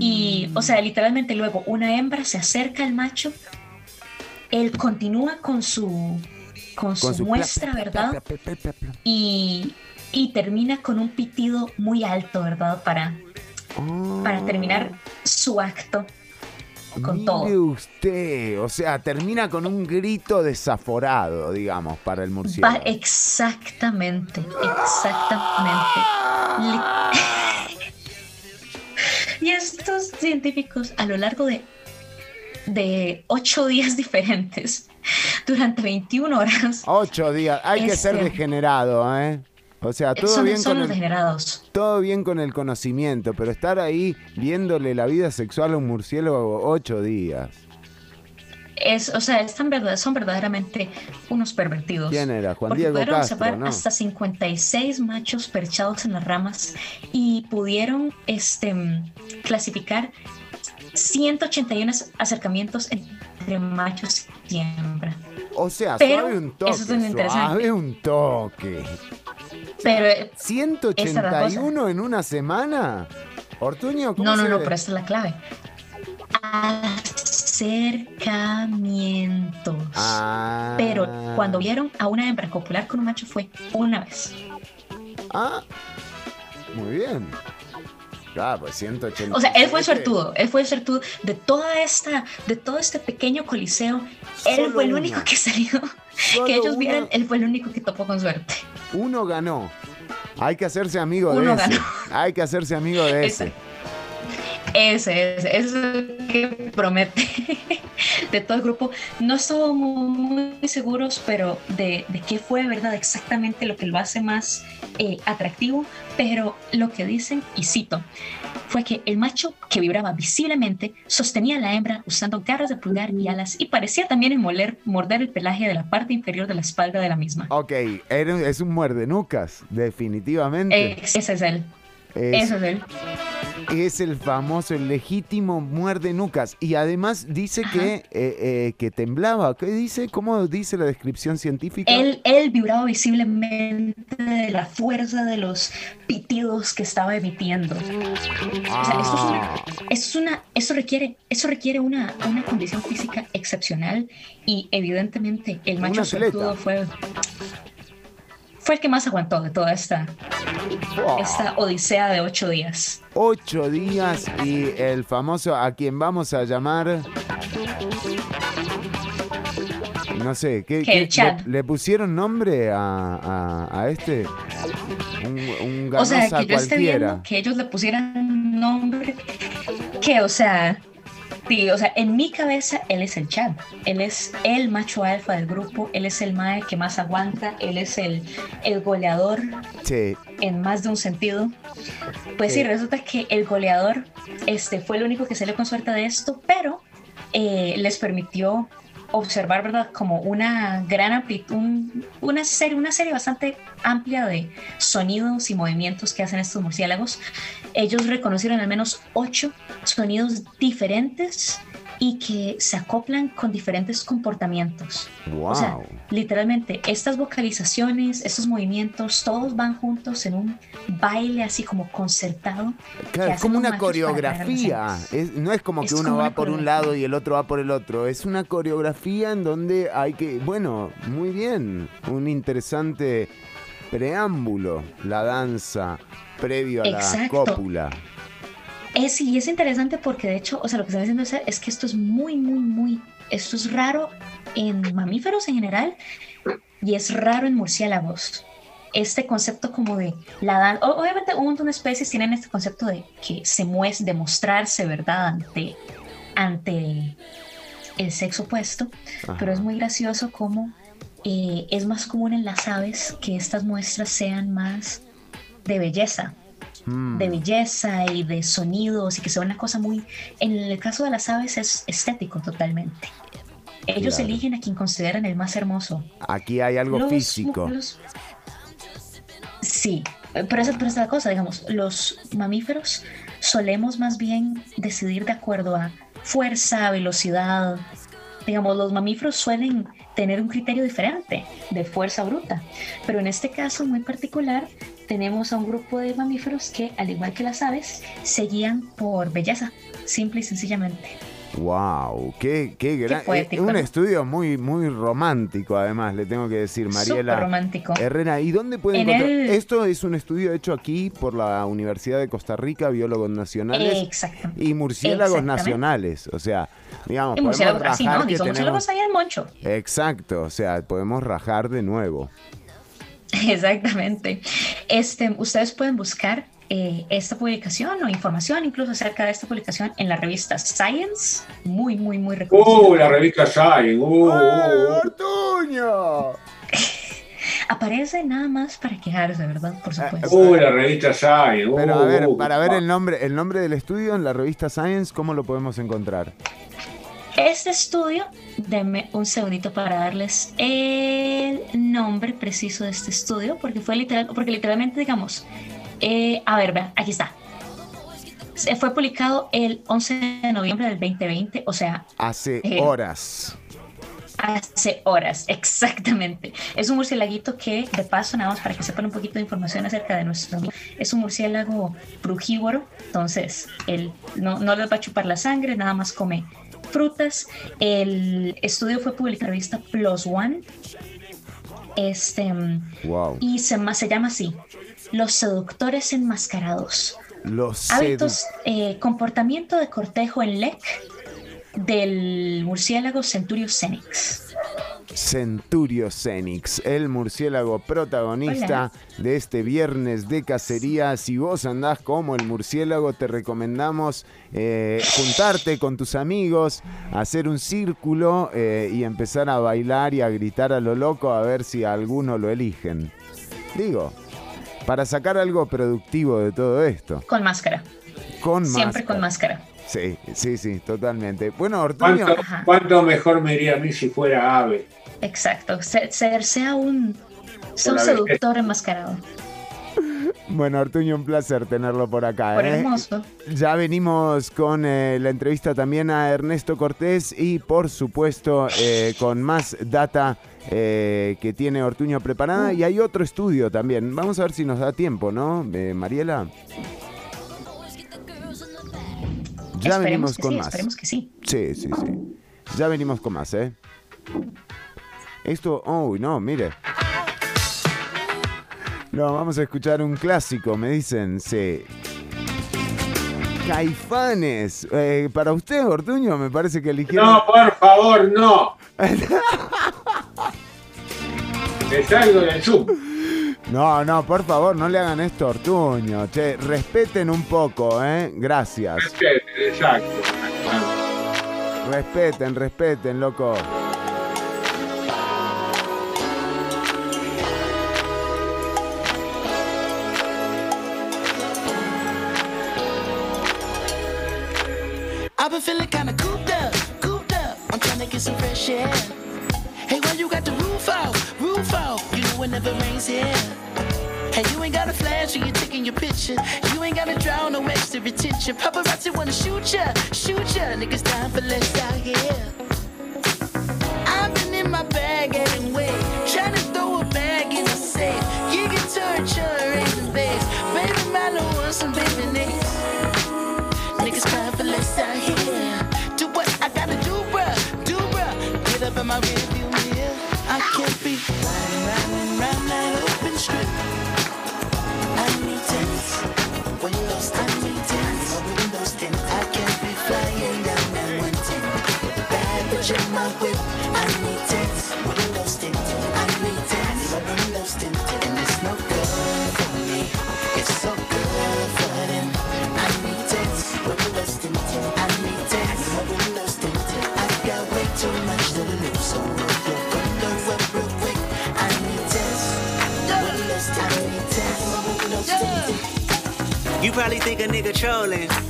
Y, o sea, literalmente luego una hembra se acerca al macho, él continúa con su, con su, Con su muestra, pla- ¿verdad? pla- pla- y, y termina con un pitido muy alto, ¿verdad? Para, para terminar su acto con Mire todo. usted, o sea, termina con un grito desaforado, digamos, para el Va- murciélago. exactamente, exactamente. Y estos científicos a lo largo de, de ocho días diferentes, durante 21 horas, Ocho días, hay que ser Este- degenerado, ¿eh? O sea, todo son, bien son con los el, degenerados. todo bien con el conocimiento, pero estar ahí viéndole la vida sexual a un murciélago ocho días. Es, o sea, están verdad, son verdaderamente unos pervertidos. ¿Quién era? Juan Porque Diego pudieron Castro, observar ¿no? hasta 56 machos perchados en las ramas y pudieron este, clasificar 181 acercamientos entre machos y hembra. O sea, Pero, suave un toque, eso es suave un toque. Pero eh, 181 en una semana. Ortuño, ¿cómo no, no, se no, ve? pero esta es la clave. Acercamientos. Ah. Pero cuando vieron a una hembra copular con un macho fue una vez. Ah, muy bien. Claro, pues 180. O sea, él fue suertudo, él fue suertudo de toda esta, de todo este pequeño coliseo. él Solo fue el uno. único que salió, Solo que ellos uno. vieran, él fue el único que topó con suerte. Uno ganó. Hay que hacerse amigo Uno de ese. ganó. Hay que hacerse amigo de ese. Ese, ese, ese es el que promete de todo el grupo. No estamos muy seguros, pero de, de qué fue, ¿verdad? Exactamente lo que lo hace más eh, atractivo, pero lo que dicen, y cito, fue que el macho que vibraba visiblemente sostenía a la hembra usando garras de pulgar y alas y parecía también enmoler, morder el pelaje de la parte inferior de la espalda de la misma. Ok, es un muerdenucas, definitivamente. Eh, ese es él. Es- Ese es él. Es el famoso, el legítimo muerde nucas. Y además dice que, eh, eh, que temblaba. ¿Qué dice? ¿Cómo dice la descripción científica? Él, él vibraba visiblemente de la fuerza de los pitidos que estaba emitiendo. O sea, esto, es una, Ah. esto, es una- eso requiere, eso requiere una, una condición física excepcional y evidentemente el macho suertudo fue, fue el que más aguantó de toda esta, esta odisea de ocho días. Ocho días y el famoso a quien vamos a llamar. No sé, ¿qué, qué- le, le pusieron nombre a, a- a este? Un, un O sea, que yo esté viendo que ellos le pusieran nombre, que, o sea, sí, o sea, en mi cabeza él es el Chad, él es el macho alfa del grupo, él es el mae que más aguanta, él es el, el goleador Sí. en más de un sentido. Pues sí, Sí. resulta que el goleador este, fue el único que salió con suerte de esto, pero eh, les permitió observar, ¿verdad? Como una gran amplitud, un- una, serie, una serie bastante amplia de sonidos y movimientos que hacen estos murciélagos. Ellos reconocieron al menos ocho sonidos diferentes y que se acoplan con diferentes comportamientos. Wow. O sea, literalmente, estas vocalizaciones, estos movimientos, todos van juntos en un baile así como concertado. Claro, es como una coreografía. Es- no es como Es que uno como va por un lado y el otro va por el otro. Es una coreografía en donde hay que, bueno, muy bien, un interesante preámbulo, la danza previo a la cópula. Es, y es interesante porque de hecho, o sea, lo que están diciendo es, es que esto es muy, muy, muy, esto es raro en mamíferos en general y es raro en murciélagos. Este concepto como de la danza, obviamente un montón de especies tienen este concepto de que se muestra, de mostrarse, ¿verdad? Ante, ante el sexo opuesto, Ajá. pero es muy gracioso como eh, es más común en las aves que estas muestras sean más de belleza. Mm. de belleza y de sonidos y que sea una cosa muy... En el caso de las aves es estético totalmente. Ellos Claro. eligen a quien consideran el más hermoso. Aquí hay algo Los- físico. los- sí, pero esa, pero esa es la cosa, digamos, los mamíferos solemos más bien decidir de acuerdo a fuerza, velocidad. Digamos, los mamíferos suelen tener un criterio diferente de fuerza bruta, pero en este caso muy particular tenemos a un grupo de mamíferos que, al igual que las aves, se guían por belleza, simple y sencillamente. Wow, qué, qué gran. poético, un estudio muy, muy romántico, además, le tengo que decir, Mariela. Súper romántico. Herrera, ¿y dónde puede En encontrar? el- Esto es un estudio hecho aquí por la Universidad de Costa Rica, biólogos nacionales y murciélagos nacionales. O sea, digamos, Y podemos así, rajar ¿no? que tenemos- murciélagos ahí en Moncho. Exacto, o sea, podemos rajar de nuevo. Exactamente. Este, ustedes pueden buscar eh, esta publicación o información incluso acerca de esta publicación en la revista Science, muy, muy, muy reconocida. Uh, la revista Science. Uh, uh, uh. ¡Ortuño! Aparece nada más para quejarse, ¿verdad? Por supuesto. Uh, la revista Science. Uh, Pero a ver, para ver el nombre, el nombre del estudio en la revista Science, ¿cómo lo podemos encontrar? Este estudio, denme un segundito para darles el nombre preciso de este estudio, porque fue literal, porque literalmente, digamos, eh, a ver, vean, aquí está. Se fue publicado el 11 de noviembre del 2020, o sea, Hace Eh, horas. hace horas, exactamente. Es un murciélaguito que, de paso, nada más para que sepan un poquito de información acerca de nuestro amigo, es un murciélago frugívoro, entonces él no, no les va a chupar la sangre, nada más come frutas. El estudio fue publicado en la revista Plus One. Este, Wow. y se, ma- se llama así: Los seductores enmascarados. Los Hábitos, eh, comportamiento de cortejo en LEC del murciélago Centurios Cenix. Centurio Cenix, el murciélago protagonista de este viernes de cacería. Si vos andás como el murciélago, te recomendamos eh, juntarte con tus amigos, hacer un círculo eh, y empezar a bailar y a gritar a lo loco a ver si a alguno lo eligen. Digo, para sacar algo productivo de todo esto. Con máscara. Con Siempre máscara. con máscara. Sí, sí, sí, totalmente. Bueno, Ortuño. ¿Cuánto, cuánto mejor me iría a mí si fuera ave? Exacto. Ser, ser- sea un, sea un seductor enmascarado. Bueno, Ortuño, un placer tenerlo por acá. Por ¿eh? hermoso. Ya venimos con eh, la entrevista también a Ernesto Cortés y por supuesto eh, con más data eh, que tiene Ortuño preparada y hay otro estudio también. Vamos a ver si nos da tiempo, ¿no, eh, Mariela? Ya Esperemos venimos que con sí, más. esperemos que sí. Sí, sí, sí. Ya venimos con más, ¿eh? Esto, uy, no, mire. No, vamos a escuchar un clásico, me dicen, sí. Caifanes. Eh, para usted, Ortuño, me parece que eligieron... No, por favor, no. Te salgo del sub. No, no, por favor, no le hagan esto Ortuño. Che, respeten un poco, ¿eh? Gracias. Exacto. Respeten, respeten, loco. Hey, why you got the roof out, roof out? You know it never rains here. Hey, you ain't got a flash when you're taking your picture. You ain't gotta draw no extra attention. Paparazzi wanna shoot ya, shoot ya. Niggas dying for less out here. I've been in my bag my rearview You probably think a nigga trolling.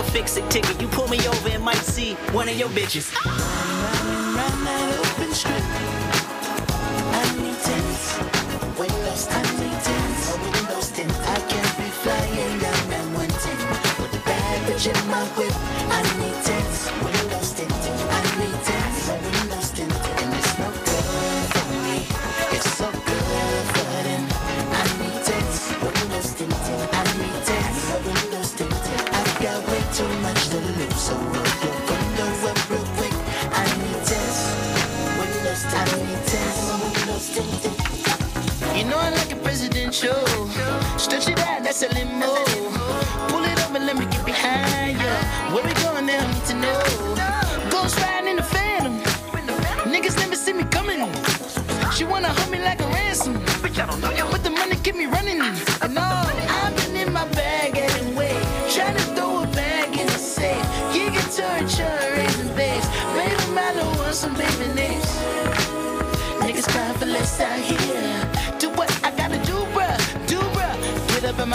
a fix it ticket. You pull me over and might see one of your bitches. Run that open. I need tents. I need tents. I can't be flying down that one. With the in my whip. I need hustling more.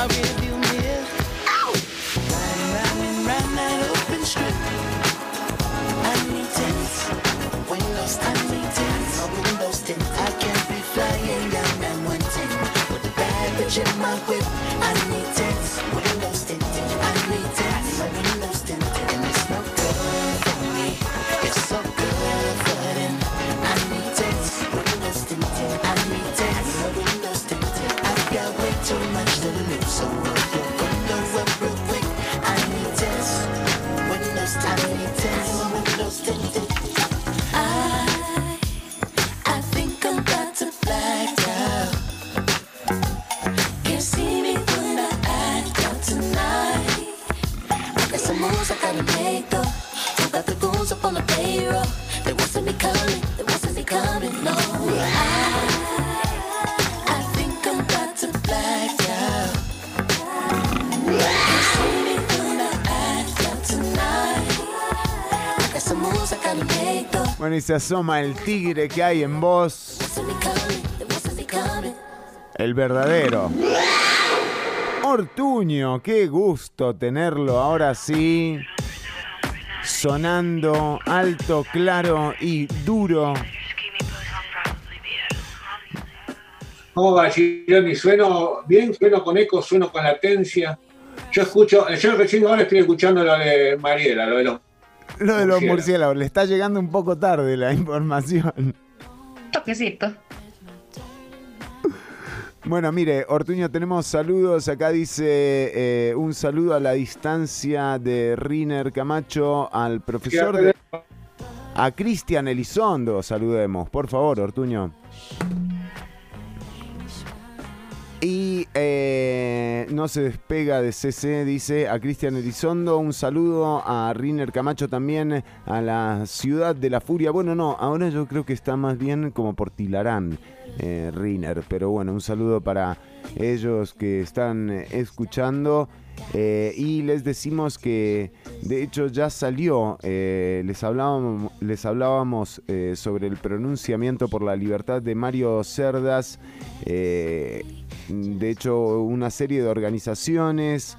I will. Y se asoma el tigre que hay en vos, el verdadero. Ortuño, qué gusto tenerlo ahora sí. Sonando alto, claro y duro. ¿Cómo va, Gironi? ¿Sueno bien? ¿Sueno con eco? ¿Sueno con latencia? Yo escucho, yo recién ahora estoy escuchando lo de Mariela, lo de los Lo de los Murciélagos. le está llegando un poco tarde la información. Toquecito. Bueno, mire, Ortuño, tenemos saludos. Acá dice eh, un saludo a la distancia de Riner Camacho, al profesor de... A Cristian Elizondo, saludemos. Por favor, Ortuño. Y eh, no se despega de CC, dice a Cristian Elizondo. Un saludo a Riner Camacho también, a la ciudad de la furia. Bueno, no, ahora yo creo que está más bien como por Tilarán, eh, Riner. Pero bueno, un saludo para ellos que están escuchando. Eh, y les decimos que de hecho ya salió, eh, les hablábamos, les hablábamos sobre el pronunciamiento por la libertad de Mario Cerdas. Eh, de hecho, una serie de organizaciones,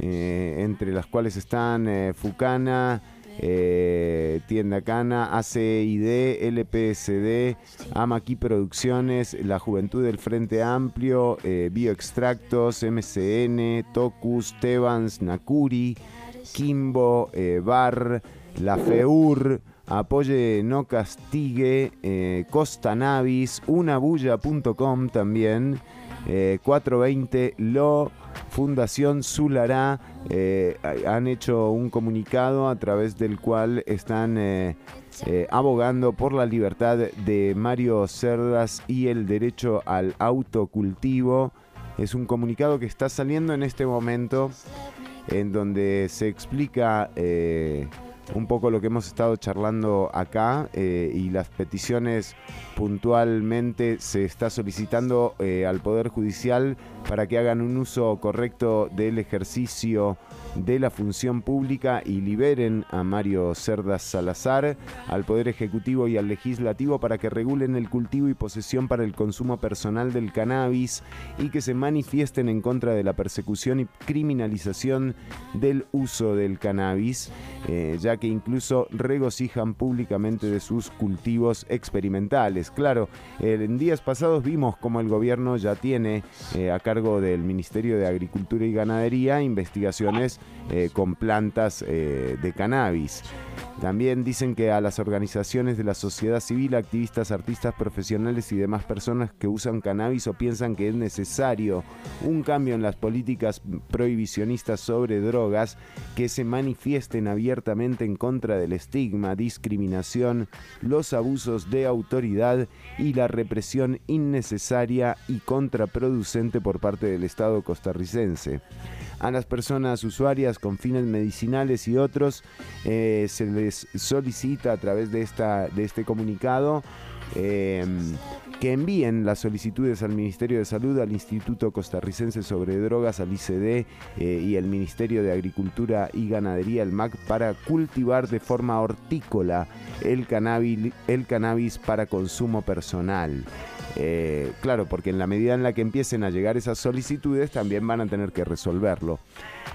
eh, entre las cuales están eh, Fucana, eh, Tienda Cana, ACID, LPSD, Amaqui Producciones, La Juventud del Frente Amplio, Bioextractos, MCN, Tocus, Tebans, Nakuri, Kimbo, Bar, La FEUR, Apoye No Castigue, Costa Navis, unabulla.com también, eh, 420 Lo, Fundación Zulará, eh, han hecho un comunicado a través del cual están eh, eh, abogando por la libertad de Mario Cerdas y el derecho al autocultivo. Es un comunicado que está saliendo en este momento en donde se explica eh, un poco lo que hemos estado charlando acá eh, y las peticiones puntualmente se está solicitando eh, al Poder Judicial para que hagan un uso correcto del ejercicio de la función pública y liberen a Mario Cerdas Salazar, al Poder Ejecutivo y al Legislativo para que regulen el cultivo y posesión para el consumo personal del cannabis y que se manifiesten en contra de la persecución y criminalización del uso del cannabis, eh, ya que incluso regocijan públicamente de sus cultivos experimentales. Claro, eh, en días pasados vimos cómo el gobierno ya tiene eh, a cargo del Ministerio de Agricultura y Ganadería investigaciones eh, con plantas eh, de cannabis. También dicen que a las organizaciones de la sociedad civil, activistas, artistas profesionales y demás personas que usan cannabis o piensan que es necesario un cambio en las políticas prohibicionistas sobre drogas, que se manifiesten abiertamente en contra del estigma, discriminación, los abusos de autoridad y la represión innecesaria y contraproducente por parte del Estado costarricense. A las personas usuarias con fines medicinales y otros eh, se les solicita a través de, esta, de este comunicado eh, que envíen las solicitudes al Ministerio de Salud, al Instituto Costarricense sobre Drogas, al ICD eh, y al Ministerio de Agricultura y Ganadería, el MAC, para cultivar de forma hortícola el cannabis para consumo personal. Eh, claro, porque en la medida en la que empiecen a llegar esas solicitudes también van a tener que resolverlo.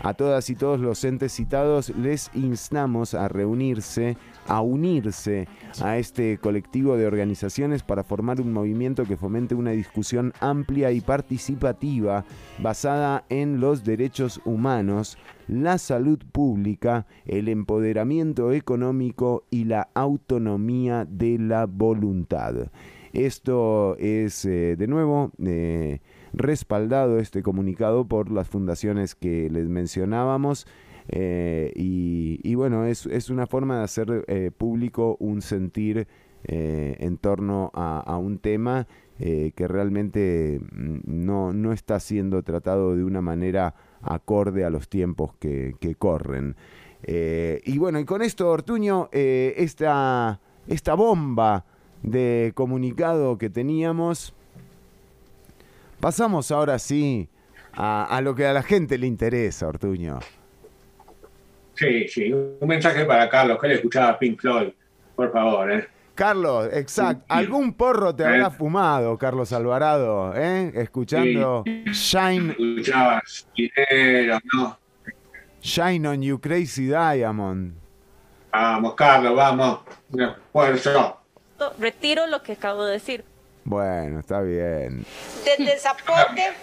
A todas y todos los entes citados les instamos a reunirse, a unirse a este colectivo de organizaciones para formar un movimiento que fomente una discusión amplia y participativa basada en los derechos humanos, la salud pública, el empoderamiento económico y la autonomía de la voluntad. Esto es, eh, de nuevo, eh, respaldado este comunicado por las fundaciones que les mencionábamos. eh, y, bueno, es, es una forma de hacer público un sentir en torno a, un tema que realmente mm, no, no está siendo tratado de una manera acorde a los tiempos que, que corren. Y bueno, y con esto, Ortuño, esta, esta bomba de comunicado que teníamos, pasamos ahora sí a, a lo que a la gente le interesa, Ortuño. Sí, sí, un mensaje para Carlos, que él escuchaba Pink Floyd, por favor, ¿eh? Carlos, exacto. ¿Algún porro te habrá fumado, Carlos Alvarado? ¿eh? Escuchando Shine, Escuchabas dinero, ¿no? Shine on You Crazy Diamond. Vamos, Carlos, vamos. Un esfuerzo. Retiro lo que acabo de decir. Bueno, está bien. Desde Zapote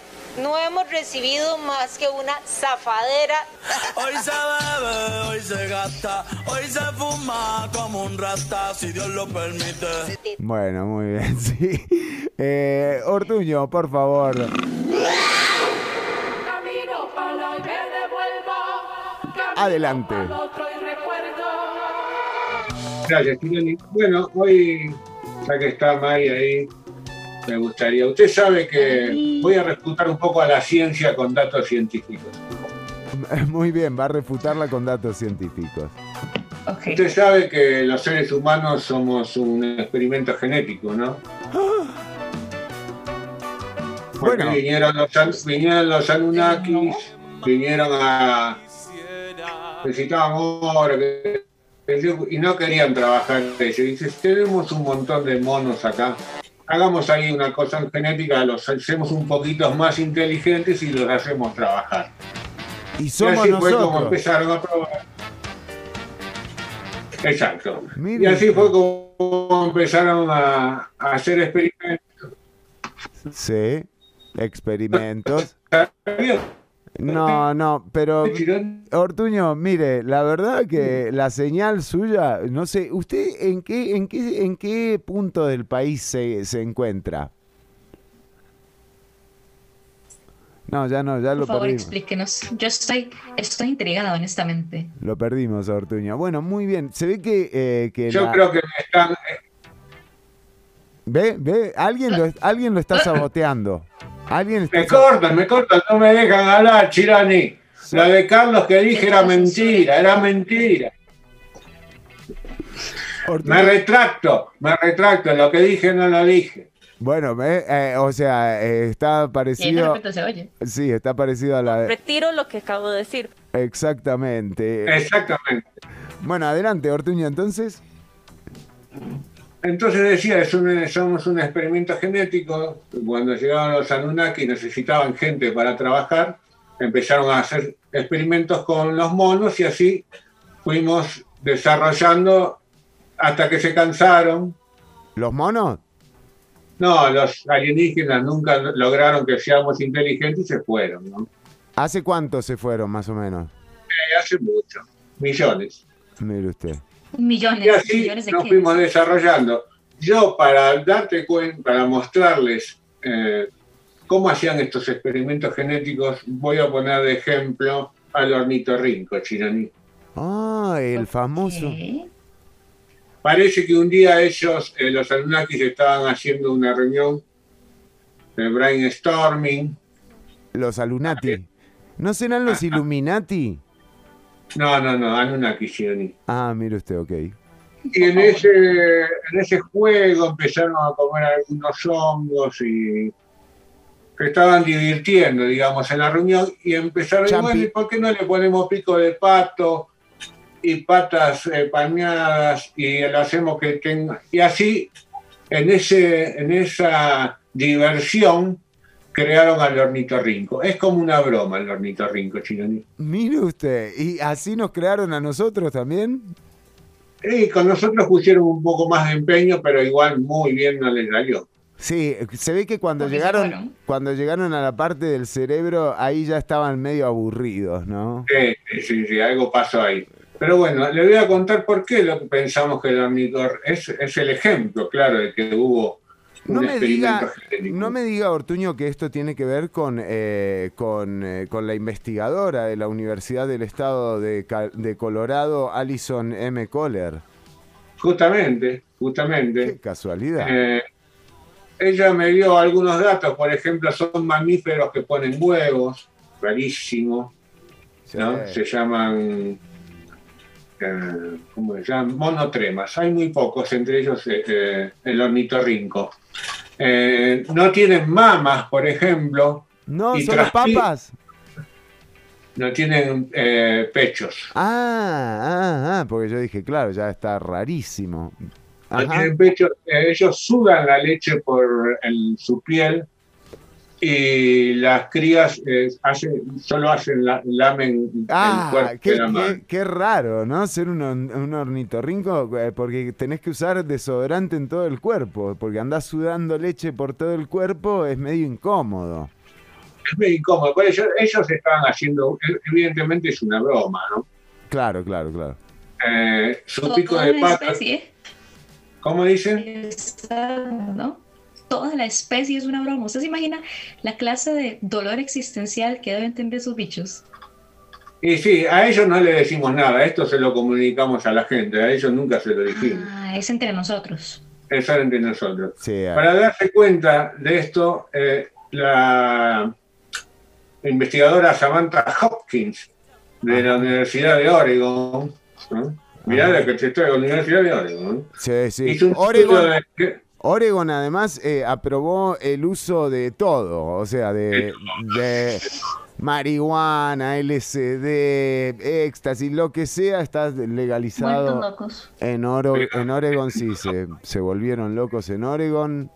no hemos recibido más que una zafadera. Hoy se bebe, hoy se gasta, hoy se fuma como un rata, si Dios lo permite. Bueno, muy bien, sí. Eh, Ortuño, por favor. Camino para y me devuelvo. Camino Adelante. Gracias, Tironi. Bueno, hoy, ya que está Mari ahí, me gustaría. Usted sabe que voy a refutar un poco a la ciencia con datos científicos. Muy bien, va a refutarla con datos científicos. Usted sabe que los seres humanos somos un experimento genético, ¿no? Porque Bueno. vinieron, los, vinieron los Anunnakis, vinieron a. necesitaban oro, que- y no querían trabajar ellos. Dice, tenemos un montón de monos acá. Hagamos ahí una cosa en genética, los hacemos un poquito más inteligentes y los hacemos trabajar. Y somos así fue como empezaron a probar. Exacto. Y así fue como empezaron a, a hacer experimentos. Sí, experimentos. No, no, pero Ortuño, mire, la verdad que la señal suya, no sé, ¿usted en qué, en qué, en qué punto del país se, se encuentra? No, ya no, ya Por lo favor, perdimos. explíquenos. Yo estoy, estoy intrigada, honestamente. Lo perdimos, Ortuño. Bueno, muy bien. Se ve que, eh, que Yo la- creo que me están. ve, ve, alguien lo, alguien lo está saboteando. Alguien está Me cortan, me cortan, no me dejan hablar, Chirani. La de Carlos que dije era mentira, era mentira. Me retracto, me retracto. Lo que dije no lo dije. Bueno, eh, o sea, eh, está parecido. repente se oye. Sí, está parecido a la de. Retiro lo que acabo de decir. Exactamente. Exactamente. Bueno, adelante, Ortuño, entonces. Entonces decía, es un- somos un experimento genético. Cuando llegaban los Anunnaki necesitaban gente para trabajar. Empezaron a hacer experimentos con los monos y así fuimos desarrollando hasta que se cansaron. ¿Los monos? No, los alienígenas nunca lograron que seamos inteligentes y se fueron. ¿no? ¿Hace cuánto se fueron, más o menos? Eh, hace mucho, millones. Mire usted. Millones, Y así millones de nos fuimos desarrollando. Yo, para darte cuenta, para mostrarles eh, cómo hacían estos experimentos genéticos, voy a poner de ejemplo al ornitorrinco, Chironi. Ah, el famoso. Parece que un día ellos, eh, los Anunnakis, estaban haciendo una reunión de brainstorming. Los Alunati. ¿No serán los Illuminati? No, no, no, Anunnaki, Chironi. Ah, mire usted, ok. Y en ese, en ese juego empezaron a comer algunos hongos y se estaban divirtiendo, digamos, en la reunión y empezaron, Champi. bueno, ¿y por qué no le ponemos pico de pato y patas eh, palmeadas y lo hacemos que tenga... Y así, en, ese, en esa diversión, crearon al ornitorrinco. Es como una broma el ornitorrinco, Chironi. Mire usted, ¿y así nos crearon a nosotros también? Y con nosotros pusieron un poco más de empeño, pero igual muy bien no les salió. Sí, se ve que cuando Porque llegaron, cuando llegaron a la parte del cerebro, ahí ya estaban medio aburridos, ¿no? Sí, sí, sí, sí, algo pasó ahí. Pero bueno, le voy a contar por qué lo que pensamos que el ornitor es, es el ejemplo, claro, de que hubo No me diga, no me diga Ortuño que esto tiene que ver con, eh, con, eh, con la investigadora de la Universidad del Estado de, Colorado, Alison M. Kohler. Justamente, justamente. Qué casualidad. Eh, ella me dio algunos datos, por ejemplo, son mamíferos que ponen huevos, rarísimo, ¿no? Se llaman, ¿cómo se llaman? Monotremas. Hay muy pocos, entre ellos el ornitorrinco. Eh, no tienen mamas, por ejemplo. No, y transpi- papas. No tienen eh, pechos. Ah, ah, ah, porque yo dije, claro, ya está rarísimo. No tienen pechos. Eh, ellos sudan la leche por el- su piel y las crías eh, hacen, solo hacen la, lamen el Ah, cuerpo qué, de la madre. qué- qué raro, ¿no? Ser un, un ornitorrinco, eh, porque tenés que usar desodorante en todo el cuerpo, porque andás sudando leche por todo el cuerpo, es medio incómodo. Es muy incómodo. Por ello, ellos estaban haciendo, evidentemente es una broma, ¿no? Claro, claro, claro. Eh, su pico de pata. especie, ¿Cómo dicen? ¿no? Toda la especie es una broma. ¿Usted se imagina la clase de dolor existencial que deben tener esos bichos? Y sí, a ellos no le decimos nada, esto se lo comunicamos a la gente, a ellos nunca se lo dijimos. Ah, es entre nosotros. Eso era entre nosotros. Sí, ah, Para darse cuenta de esto, eh, la investigadora Samantha Hopkins de la Universidad de Oregon, ¿no? mirá Ajá. la que te traigo, la Universidad de Oregon, ¿no? Sí, sí. hizo un Oregon, estudio de que- Oregon además eh, aprobó el uso de todo, o sea, de, de marihuana, LSD, éxtasis, lo que sea, está legalizado. Locos. En, Oro, en Oregon sí, se, se volvieron locos en Oregon.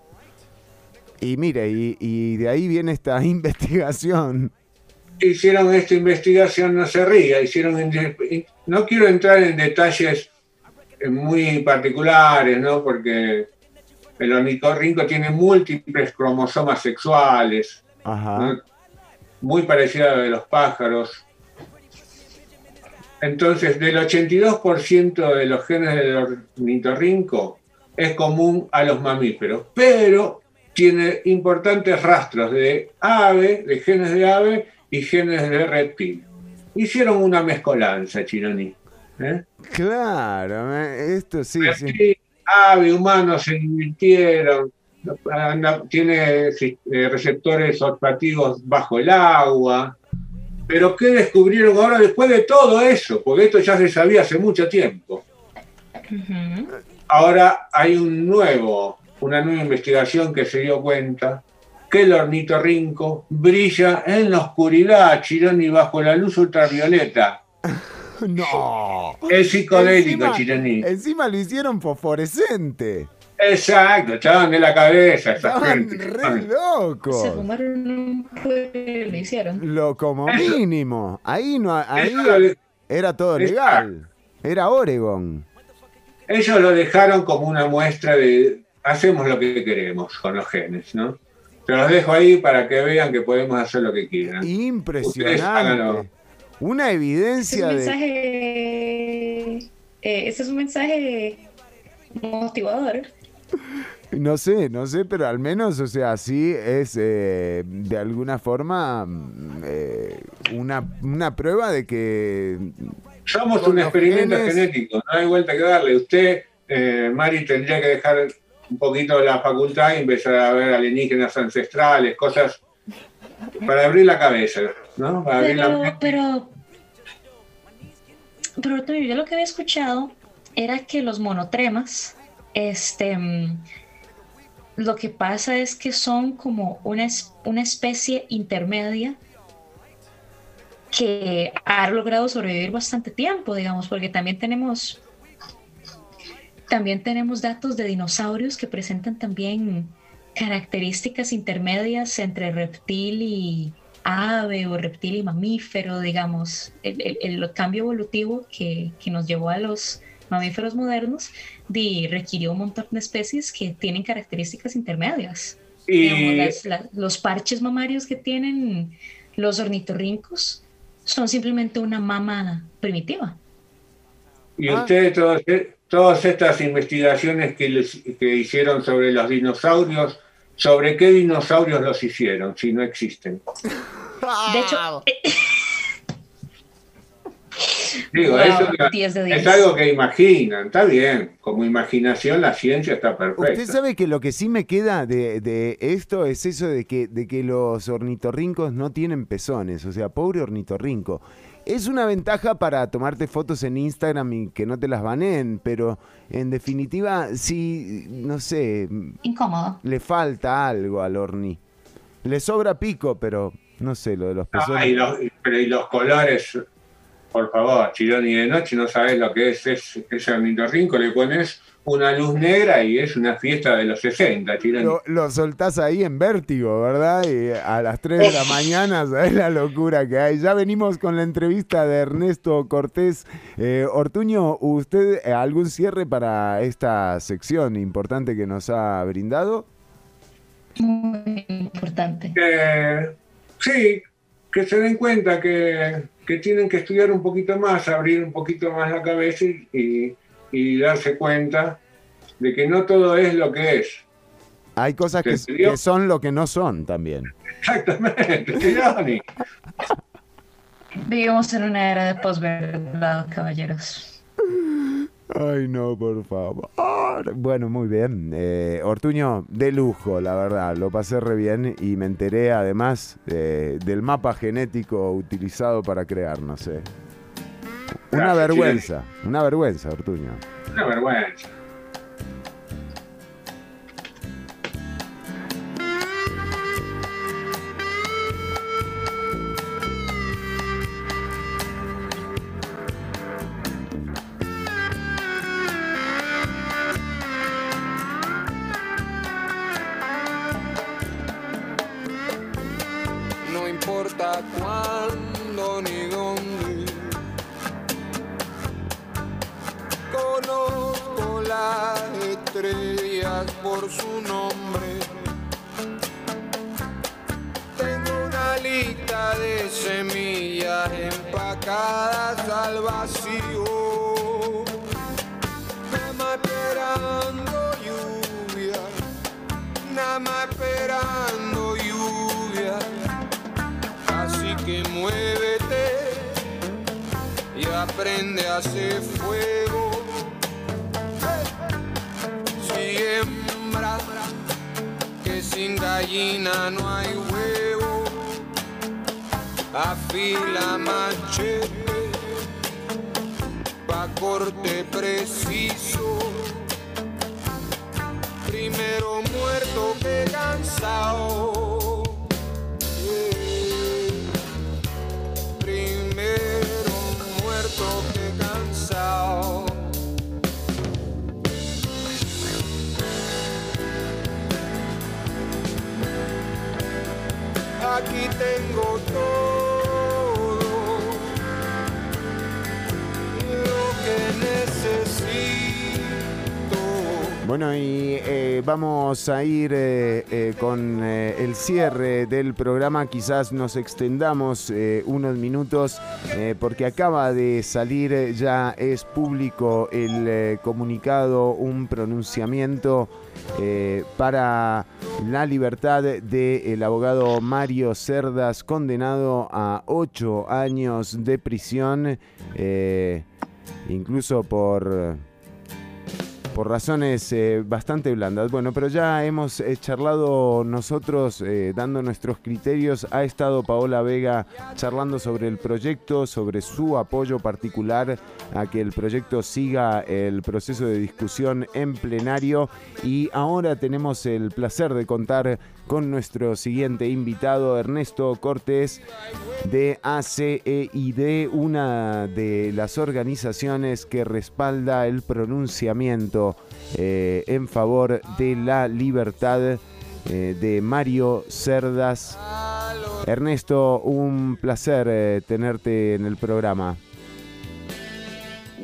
Y mire, y, y de ahí viene esta investigación. hicieron esta investigación, no se ría, hicieron, no quiero entrar en detalles muy particulares, ¿no? Porque el ornitorrinco tiene múltiples cromosomas sexuales, Ajá. ¿no? muy parecida a de los pájaros. Entonces, del 82% de los genes del ornitorrinco es común a los mamíferos, pero tiene importantes rastros de ave, de genes de ave y genes de reptil. Hicieron una mezcolanza, Chironi. ¿eh? Claro, eh, esto sí, sí. Ave, humanos se divirtieron, anda- tiene eh, receptores olfativos bajo el agua. Pero ¿qué descubrieron ahora después de todo eso? Porque esto ya se sabía hace mucho tiempo. Ahora hay un nuevo, una nueva investigación que se dio cuenta que el ornitorrinco brilla en la oscuridad, Chironi, bajo la luz ultravioleta. No. Es psicodélico, Encima- Chironi. Encima lo hicieron fosforescente. Exacto, echaban de la cabeza esa Estaban gente. re locos. Se fumaron un lo hicieron. Lo como Eso- mínimo. Ahí no ahí lo- era todo legal. Era Oregon. Ellos lo dejaron como una muestra de hacemos lo que queremos con los genes, ¿no? Se los dejo ahí para que vean que podemos hacer lo que quieran. Impresionante. Una Este es evidencia un de. mensaje. eh, este es un mensaje motivador. No sé, no sé, pero al menos, o sea, sí es eh, de alguna forma mm, eh, una, una prueba de que. Somos un experimento genes- genético, no hay vuelta que darle. Usted, eh, Mari, tendría que dejar un poquito la facultad y empezar a ver alienígenas ancestrales, cosas para abrir la cabeza, ¿no? La Pero, pero, pero Antonio, yo lo que había escuchado era que los monotremas, este, mm, lo que pasa es que son como una, una especie intermedia que ha logrado sobrevivir bastante tiempo, digamos, porque también tenemos también tenemos datos de dinosaurios que presentan también características intermedias entre reptil y ave o reptil y mamífero, digamos. El, el- el cambio evolutivo que, que nos llevó a los mamíferos modernos requirió un montón de especies que tienen características intermedias. Y- Digamos, las- la- los parches mamarios que tienen los ornitorrincos son simplemente una mama primitiva. Y ustedes, todas, todas estas investigaciones que, les- que hicieron sobre los dinosaurios, ¿sobre qué dinosaurios los hicieron si no existen? De hecho, Digo, Wow, eso 10 de es 10. algo que imaginan, está bien. Como imaginación la ciencia está Usted perfecta. sabe que lo que sí me queda de, de esto es eso de que, de que los ornitorrincos no tienen pezones. O sea, pobre ornitorrinco. Es una ventaja para tomarte fotos en Instagram y que no te las baneen, pero en definitiva, sí, no sé, incómodo. le falta algo al orni. Le sobra pico, pero no sé, lo de los pezones. Ah, y los, pero y los colores, por favor, Chironi, de noche no sabes lo que es, es ese ornitorrinco, le pones una luz negra y es una fiesta de los 60, Chironi. Lo, lo soltás ahí en vértigo, ¿verdad? Y a las 3 de la mañana, ¿sabes la locura que hay? Ya venimos con la entrevista de Ernesto Cortés. Eh, Ortuño, ¿usted eh, algún cierre para esta sección importante que nos ha brindado? Muy importante. Que, sí, que se den cuenta que, que tienen que estudiar un poquito más, abrir un poquito más la cabeza y, y- y darse cuenta de que no todo es lo que es. Hay cosas que, que son lo que no son también. Exactamente. Vivimos en una era de posverdad, caballeros. Ay, no, por favor. Bueno, muy bien. Eh, Ortuño, de lujo, la verdad. Lo pasé re bien y me enteré además eh, del mapa genético utilizado para crearnos. eh. Una vergüenza, una vergüenza, Ortuño. Una vergüenza. Vamos a ir eh, eh, con eh, el cierre del programa. Quizás nos extendamos unos minutos porque acaba de salir, ya es público el comunicado, un pronunciamiento para la libertad del abogado Mario Cerdas, condenado a ocho años de prisión, incluso por por razones eh, bastante blandas. Bueno, pero ya hemos eh, charlado nosotros eh, dando nuestros criterios. Ha estado Paola Vega charlando sobre el proyecto, sobre su apoyo particular a que el proyecto siga el proceso de discusión en plenario. Y ahora tenemos el placer de contar con nuestro siguiente invitado, Ernesto Cortés, de ACEID, una de las organizaciones que respalda el pronunciamiento eh, en favor de la libertad eh, de Mario Cerdas. Ernesto, un placer eh, tenerte en el programa.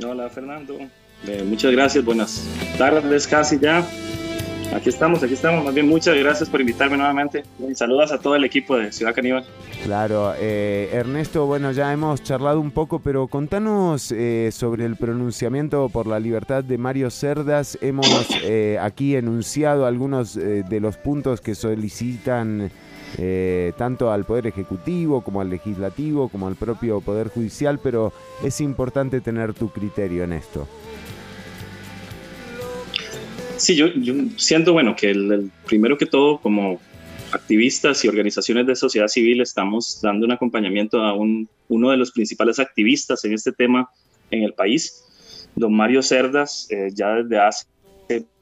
Hola Fernando, muchas gracias, buenas tardes casi ya. Aquí estamos, aquí estamos. Más bien, muchas gracias por invitarme nuevamente. Y saludos a todo el equipo de Ciudad Caníbal. Claro, eh, Ernesto, bueno, ya hemos charlado un poco, pero contanos eh, sobre el pronunciamiento por la libertad de Mario Cerdas. Hemos eh, aquí enunciado algunos eh, de los puntos que solicitan eh, tanto al Poder Ejecutivo como al Legislativo, como al propio Poder Judicial, pero es importante tener tu criterio en esto. Sí, yo, yo siento, bueno, que el, el primero que todo, como activistas y organizaciones de sociedad civil, estamos dando un acompañamiento a un, uno de los principales activistas en este tema en el país, don Mario Cerdas, eh, ya desde hace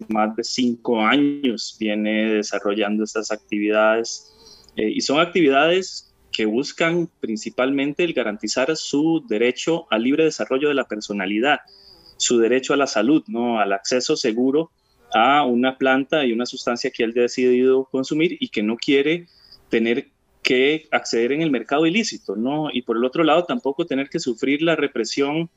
más de cinco años viene desarrollando estas actividades eh, y son actividades que buscan principalmente el garantizar su derecho al libre desarrollo de la personalidad, su derecho a la salud, ¿no? al acceso seguro a una planta y una sustancia que él ha decidido consumir y que no quiere tener que acceder en el mercado ilícito, ¿no? Y por el otro lado, tampoco tener que sufrir la represión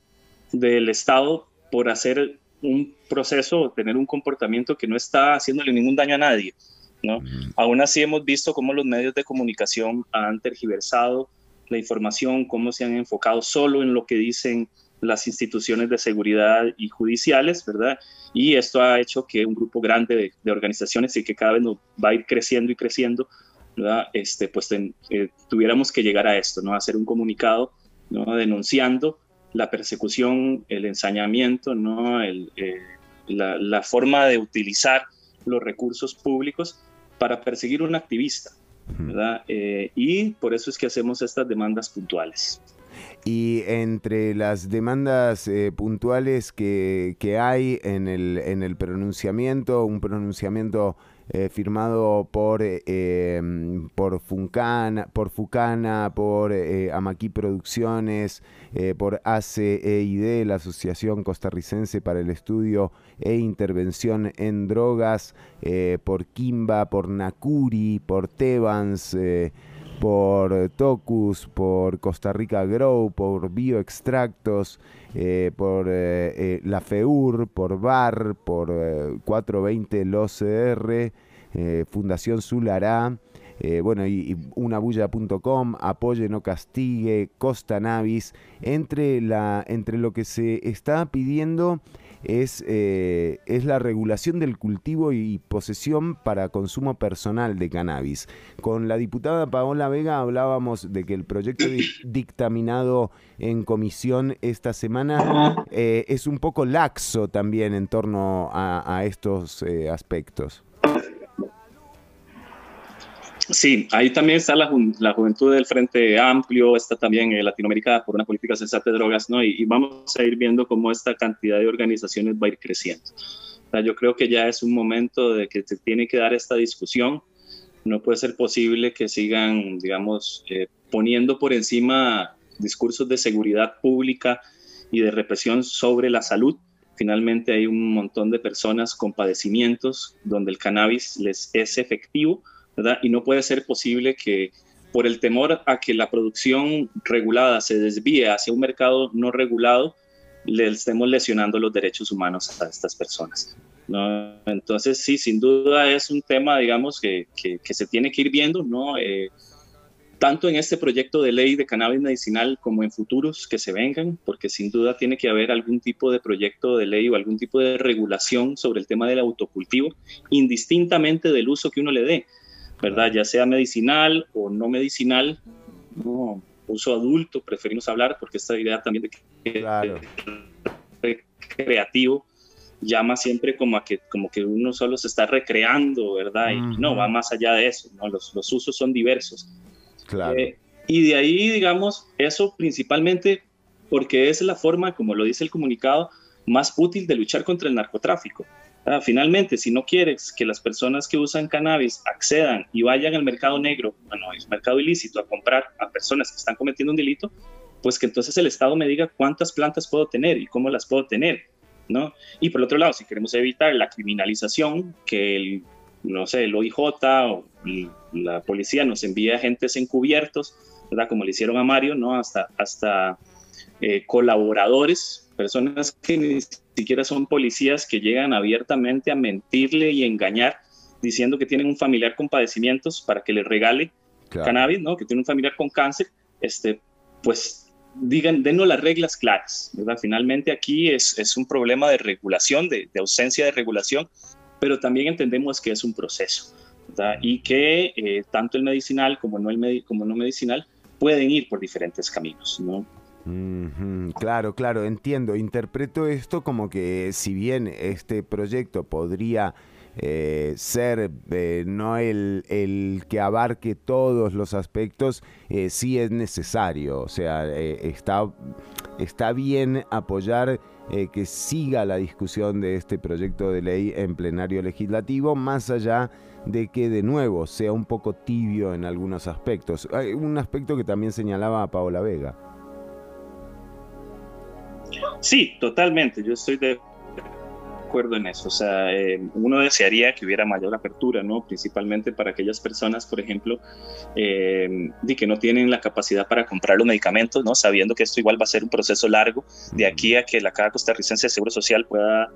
del Estado por hacer un proceso o tener un comportamiento que no está haciéndole ningún daño a nadie, ¿no? Aún así hemos visto cómo los medios de comunicación han tergiversado la información, cómo se han enfocado solo en lo que dicen las instituciones de seguridad y judiciales, ¿verdad? Y esto ha hecho que un grupo grande de, de organizaciones y que cada vez nos va a ir creciendo y creciendo, ¿verdad? Este, pues ten, eh, tuviéramos que llegar a esto, ¿no? A hacer un comunicado, ¿no? Denunciando la persecución, el ensañamiento, ¿no? El, eh, la, la forma de utilizar los recursos públicos para perseguir un activista, ¿verdad? Eh, y por eso es que hacemos estas demandas puntuales. Y entre las demandas eh, puntuales que, que hay en el, en el pronunciamiento, un pronunciamiento eh, firmado por, eh, em, por, Funcana, por Fucana, por eh, Amaquí Producciones, eh, por ACEID, la Asociación Costarricense para el Estudio e Intervención en Drogas, eh, por Kimba, por Nakuri, por Tebans, por Tocus, por Costa Rica Grow, por Bioextractos, eh, por eh, eh, la FEUR, por BAR, por eh, 420 LOCR, eh, Fundación Zulará, eh, bueno, y, y unabulla.com, Apoye No Castigue, Costa Navis, entre, la, entre lo que se está pidiendo es, eh, es la regulación del cultivo y posesión para consumo personal de cannabis. Con la diputada Paola Vega hablábamos de que el proyecto di- dictaminado en comisión esta semana eh, es un poco laxo también en torno a, a estos eh, aspectos. Sí, ahí también está la, jun- la juventud del Frente Amplio, está también eh, Latinoamérica por una política sensata de drogas, ¿no? Y, y vamos a ir viendo cómo esta cantidad de organizaciones va a ir creciendo. O sea, yo creo que ya es un momento de que se tiene que dar esta discusión. No puede ser posible que sigan, digamos, eh, poniendo por encima discursos de seguridad pública y de represión sobre la salud. Finalmente hay un montón de personas con padecimientos donde el cannabis les es efectivo, ¿verdad? Y no puede ser posible que por el temor a que la producción regulada se desvíe hacia un mercado no regulado, le estemos lesionando los derechos humanos a estas personas. ¿no? Entonces, sí, sin duda es un tema, digamos, que, que- que se tiene que ir viendo, ¿no? Eh, tanto en este proyecto de ley de cannabis medicinal como en futuros que se vengan, porque sin duda tiene que haber algún tipo de proyecto de ley o algún tipo de regulación sobre el tema del autocultivo, indistintamente del uso que uno le dé, ¿verdad? Ya sea medicinal o no medicinal, no, uso adulto, preferimos hablar porque esta idea también de que recreativo llama siempre como a que como que uno solo se está recreando, ¿verdad? Y no, va más allá de eso, ¿no? Los, los usos son diversos. Claro. Eh, y de ahí, digamos, eso principalmente porque es la forma, como lo dice el comunicado, más útil de luchar contra el narcotráfico. Ah, finalmente, si no quieres que las personas que usan cannabis accedan y vayan al mercado negro, bueno, el mercado ilícito, a comprar a personas que están cometiendo un delito, pues que entonces el Estado me diga cuántas plantas puedo tener y cómo las puedo tener, ¿no? Y por otro lado, si queremos evitar la criminalización, que el, no sé, el OIJ o la policía nos envía agentes encubiertos, ¿verdad? Como le hicieron a Mario, ¿no? Hasta, hasta eh, colaboradores, personas que siquiera son policías que llegan abiertamente a mentirle y engañar diciendo que tienen un familiar con padecimientos para que le regale Claro. cannabis, ¿no? Que tiene un familiar con cáncer, este, pues digan, denos las reglas claras, ¿verdad? Finalmente aquí es, es un problema de regulación, de, de ausencia de regulación, pero también entendemos que es un proceso, ¿verdad? Y que eh, tanto el medicinal como no el medi- como no medicinal pueden ir por diferentes caminos, ¿no? Claro, claro, entiendo. Interpreto esto como que si bien este proyecto podría eh, ser eh, no el, que abarque todos los aspectos, eh, sí es necesario. O sea, está, está bien apoyar que siga la discusión de este proyecto de ley en plenario legislativo, más allá de que de nuevo sea un poco tibio en algunos aspectos. Un aspecto que también señalaba Paola Vega. Sí, totalmente. Yo estoy de acuerdo en eso. O sea, eh, uno desearía que hubiera mayor apertura, ¿no? Principalmente para aquellas personas, por ejemplo, eh, de que no tienen la capacidad para comprar los medicamentos, ¿no? Sabiendo que esto igual va a ser un proceso largo de aquí a que la Caja Costarricense de Seguro Social pueda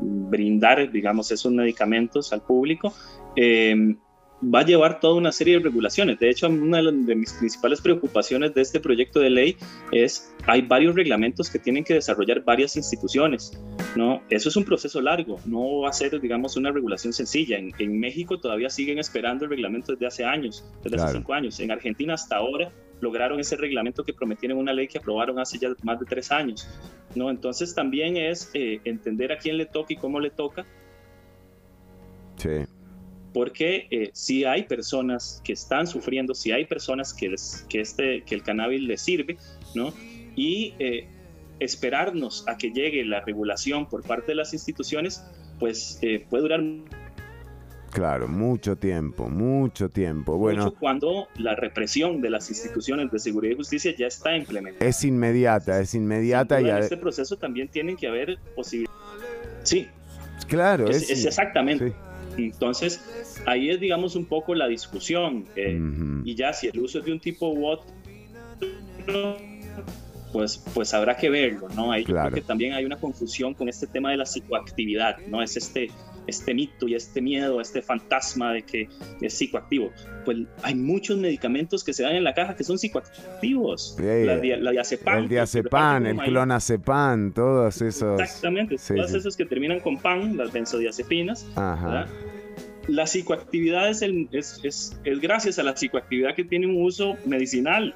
brindar, digamos, esos medicamentos al público. Eh, va a llevar toda una serie de regulaciones. De hecho, una de, mis principales preocupaciones de este proyecto de ley es, hay varios reglamentos que tienen que desarrollar varias instituciones, ¿no? Eso es un proceso largo, no va a ser, digamos, una regulación sencilla. En, en México todavía siguen esperando el reglamento desde hace años, desde hace Claro. cinco años. En Argentina hasta ahora lograron ese reglamento que prometieron una ley que aprobaron hace ya más de tres años, ¿no? Entonces también es eh, entender a quién le toca y cómo le toca Sí. Porque eh, si hay personas que están sufriendo, si hay personas que, les- que, este, que el cannabis les sirve, ¿no? Y eh, esperarnos a que llegue la regulación por parte de las instituciones, pues eh, puede durar Claro, mucho tiempo, mucho tiempo. Bueno, mucho cuando la represión de las instituciones de seguridad y justicia ya está implementada. es inmediata, es inmediata y en este proceso también tienen que haber posibilidades. Sí, claro, es, es, es exactamente. Entonces, ahí es, digamos, un poco la discusión. eh, Y ya si el uso es de un tipo u otro, pues, pues habrá que verlo, ¿no? Ahí yo Claro. creo que también hay una confusión con este tema de la psicoactividad, ¿no? Es este, este mito y este miedo, este fantasma de que es psicoactivo. Pues hay muchos medicamentos que se dan en la caja que son psicoactivos. La, la diazepam, el diazepam, el clonazepam, todos esos. Exactamente, Sí, todas sí. esas que terminan con pan, las benzodiazepinas, Ajá. La psicoactividad es, el- es, es- es gracias a la psicoactividad que tiene un uso medicinal,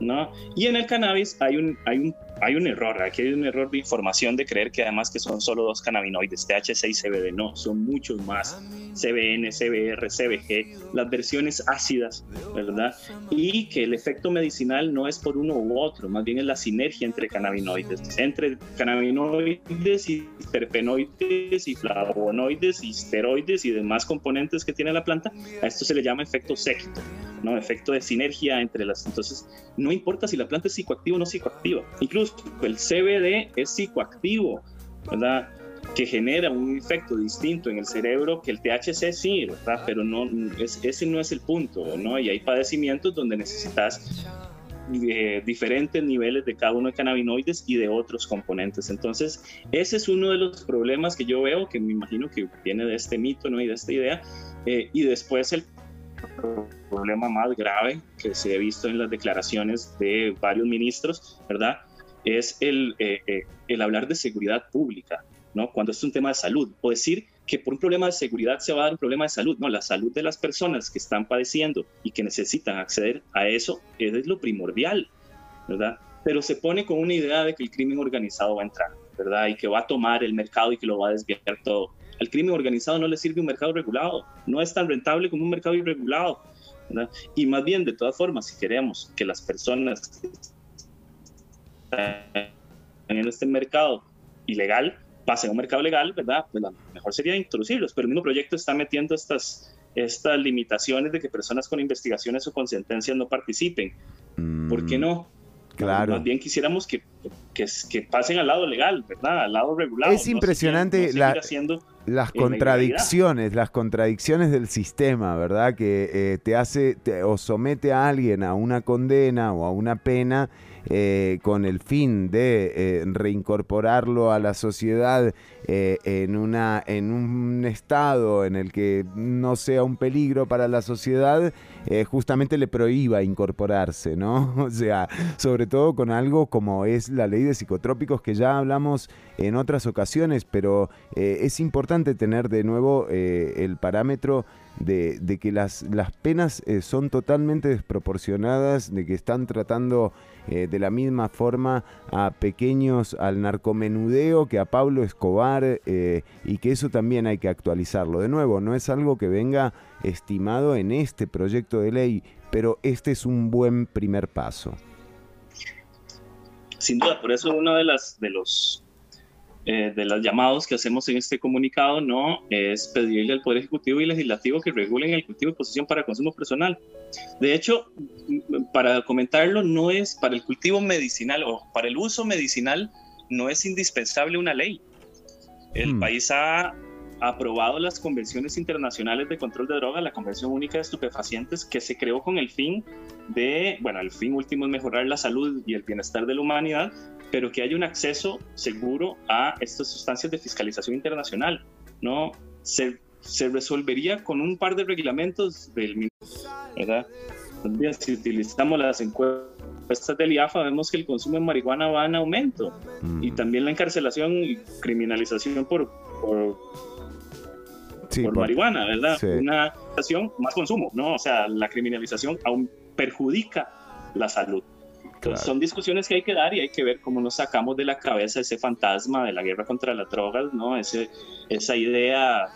¿no? Y en el cannabis hay un, hay un hay un error, aquí hay un error de información de creer que además que son solo dos cannabinoides, THC y CBD, no, son muchos más, CBN, CBR, CBG, las versiones ácidas, ¿verdad? Y que el efecto medicinal no es por uno u otro, más bien es la sinergia entre cannabinoides, entre cannabinoides y terpenoides y flavonoides y esteroides y demás componentes que tiene la planta, a esto se le llama efecto séquito, ¿no? Efecto de sinergia entre las, entonces no importa si la planta es psicoactiva o no psicoactiva, incluso el CBD es psicoactivo, ¿verdad? Que genera un efecto distinto en el cerebro que el THC sí, ¿verdad? Pero no, es, ese no es el punto, ¿no? Y hay padecimientos donde necesitas eh, diferentes niveles de cada uno de cannabinoides y de otros componentes. Entonces, ese es uno de los problemas que yo veo, que me imagino que viene de este mito, ¿no? Y de esta idea. Eh, y después el problema más grave que se ha visto en las declaraciones de varios ministros, ¿verdad? Es el, eh, eh, el hablar de seguridad pública, ¿no? Cuando es un tema de salud, o decir que por un problema de seguridad se va a dar un problema de salud, no, la salud de las personas que están padeciendo y que necesitan acceder a eso es lo primordial, ¿verdad? Pero se pone con una idea de que el crimen organizado va a entrar, ¿verdad? Y que va a tomar el mercado y que lo va a desviar todo. Al crimen organizado no le sirve un mercado regulado, no es tan rentable como un mercado irregulado. ¿verdad? Y más bien, de todas formas, si queremos que las personas en este mercado ilegal pasen a un mercado legal, ¿verdad? Pues lo mejor sería introducirlos, pero el mismo proyecto está metiendo estas, estas limitaciones de que personas con investigaciones o con sentencias no participen. ¿Por qué no? Claro. Más bien quisiéramos que, que, que pasen al lado legal, ¿verdad? Al lado regulado. Es impresionante no la, haciendo las la contradicciones, las contradicciones del sistema, ¿verdad? Que eh, te hace te- o somete a alguien a una condena o a una pena eh, con el fin de eh, reincorporarlo a la sociedad eh, en, una, en un estado en el que no sea un peligro para la sociedad, justamente le prohíba incorporarse, ¿no? O sea, sobre todo con algo como es la ley de psicotrópicos que ya hablamos en otras ocasiones, pero es importante tener de nuevo el parámetro de, de que las, las penas son totalmente desproporcionadas, de que están tratando eh, de la misma forma a pequeños, al narcomenudeo que a Pablo Escobar, eh, y que eso también hay que actualizarlo. De nuevo, no es algo que venga estimado en este proyecto de ley, pero este es un buen primer paso. Sin duda, por eso uno de las de los eh, de los llamados que hacemos en este comunicado no es pedirle al Poder Ejecutivo y Legislativo que regulen el cultivo y posesión para consumo personal. De hecho, para comentarlo, no es para el cultivo medicinal o para el uso medicinal, no es indispensable una ley. El Hmm. país ha aprobado las convenciones internacionales de control de drogas, la Convención Única de Estupefacientes, que se creó con el fin de, bueno, el fin último es mejorar la salud y el bienestar de la humanidad, pero que haya un acceso seguro a estas sustancias de fiscalización internacional. ¿no? Se, se resolvería con un par de reglamentos del ¿verdad? Si utilizamos las encuestas del IAFA, vemos que el consumo de marihuana va en aumento y también la encarcelación y criminalización por, por, Sí, por por- marihuana, ¿verdad? sí. Una criminalización más consumo, ¿no? O sea, la criminalización aún perjudica la salud. Son discusiones que hay que dar y hay que ver cómo nos sacamos de la cabeza ese fantasma de la guerra contra las drogas, ¿no? Ese, esa idea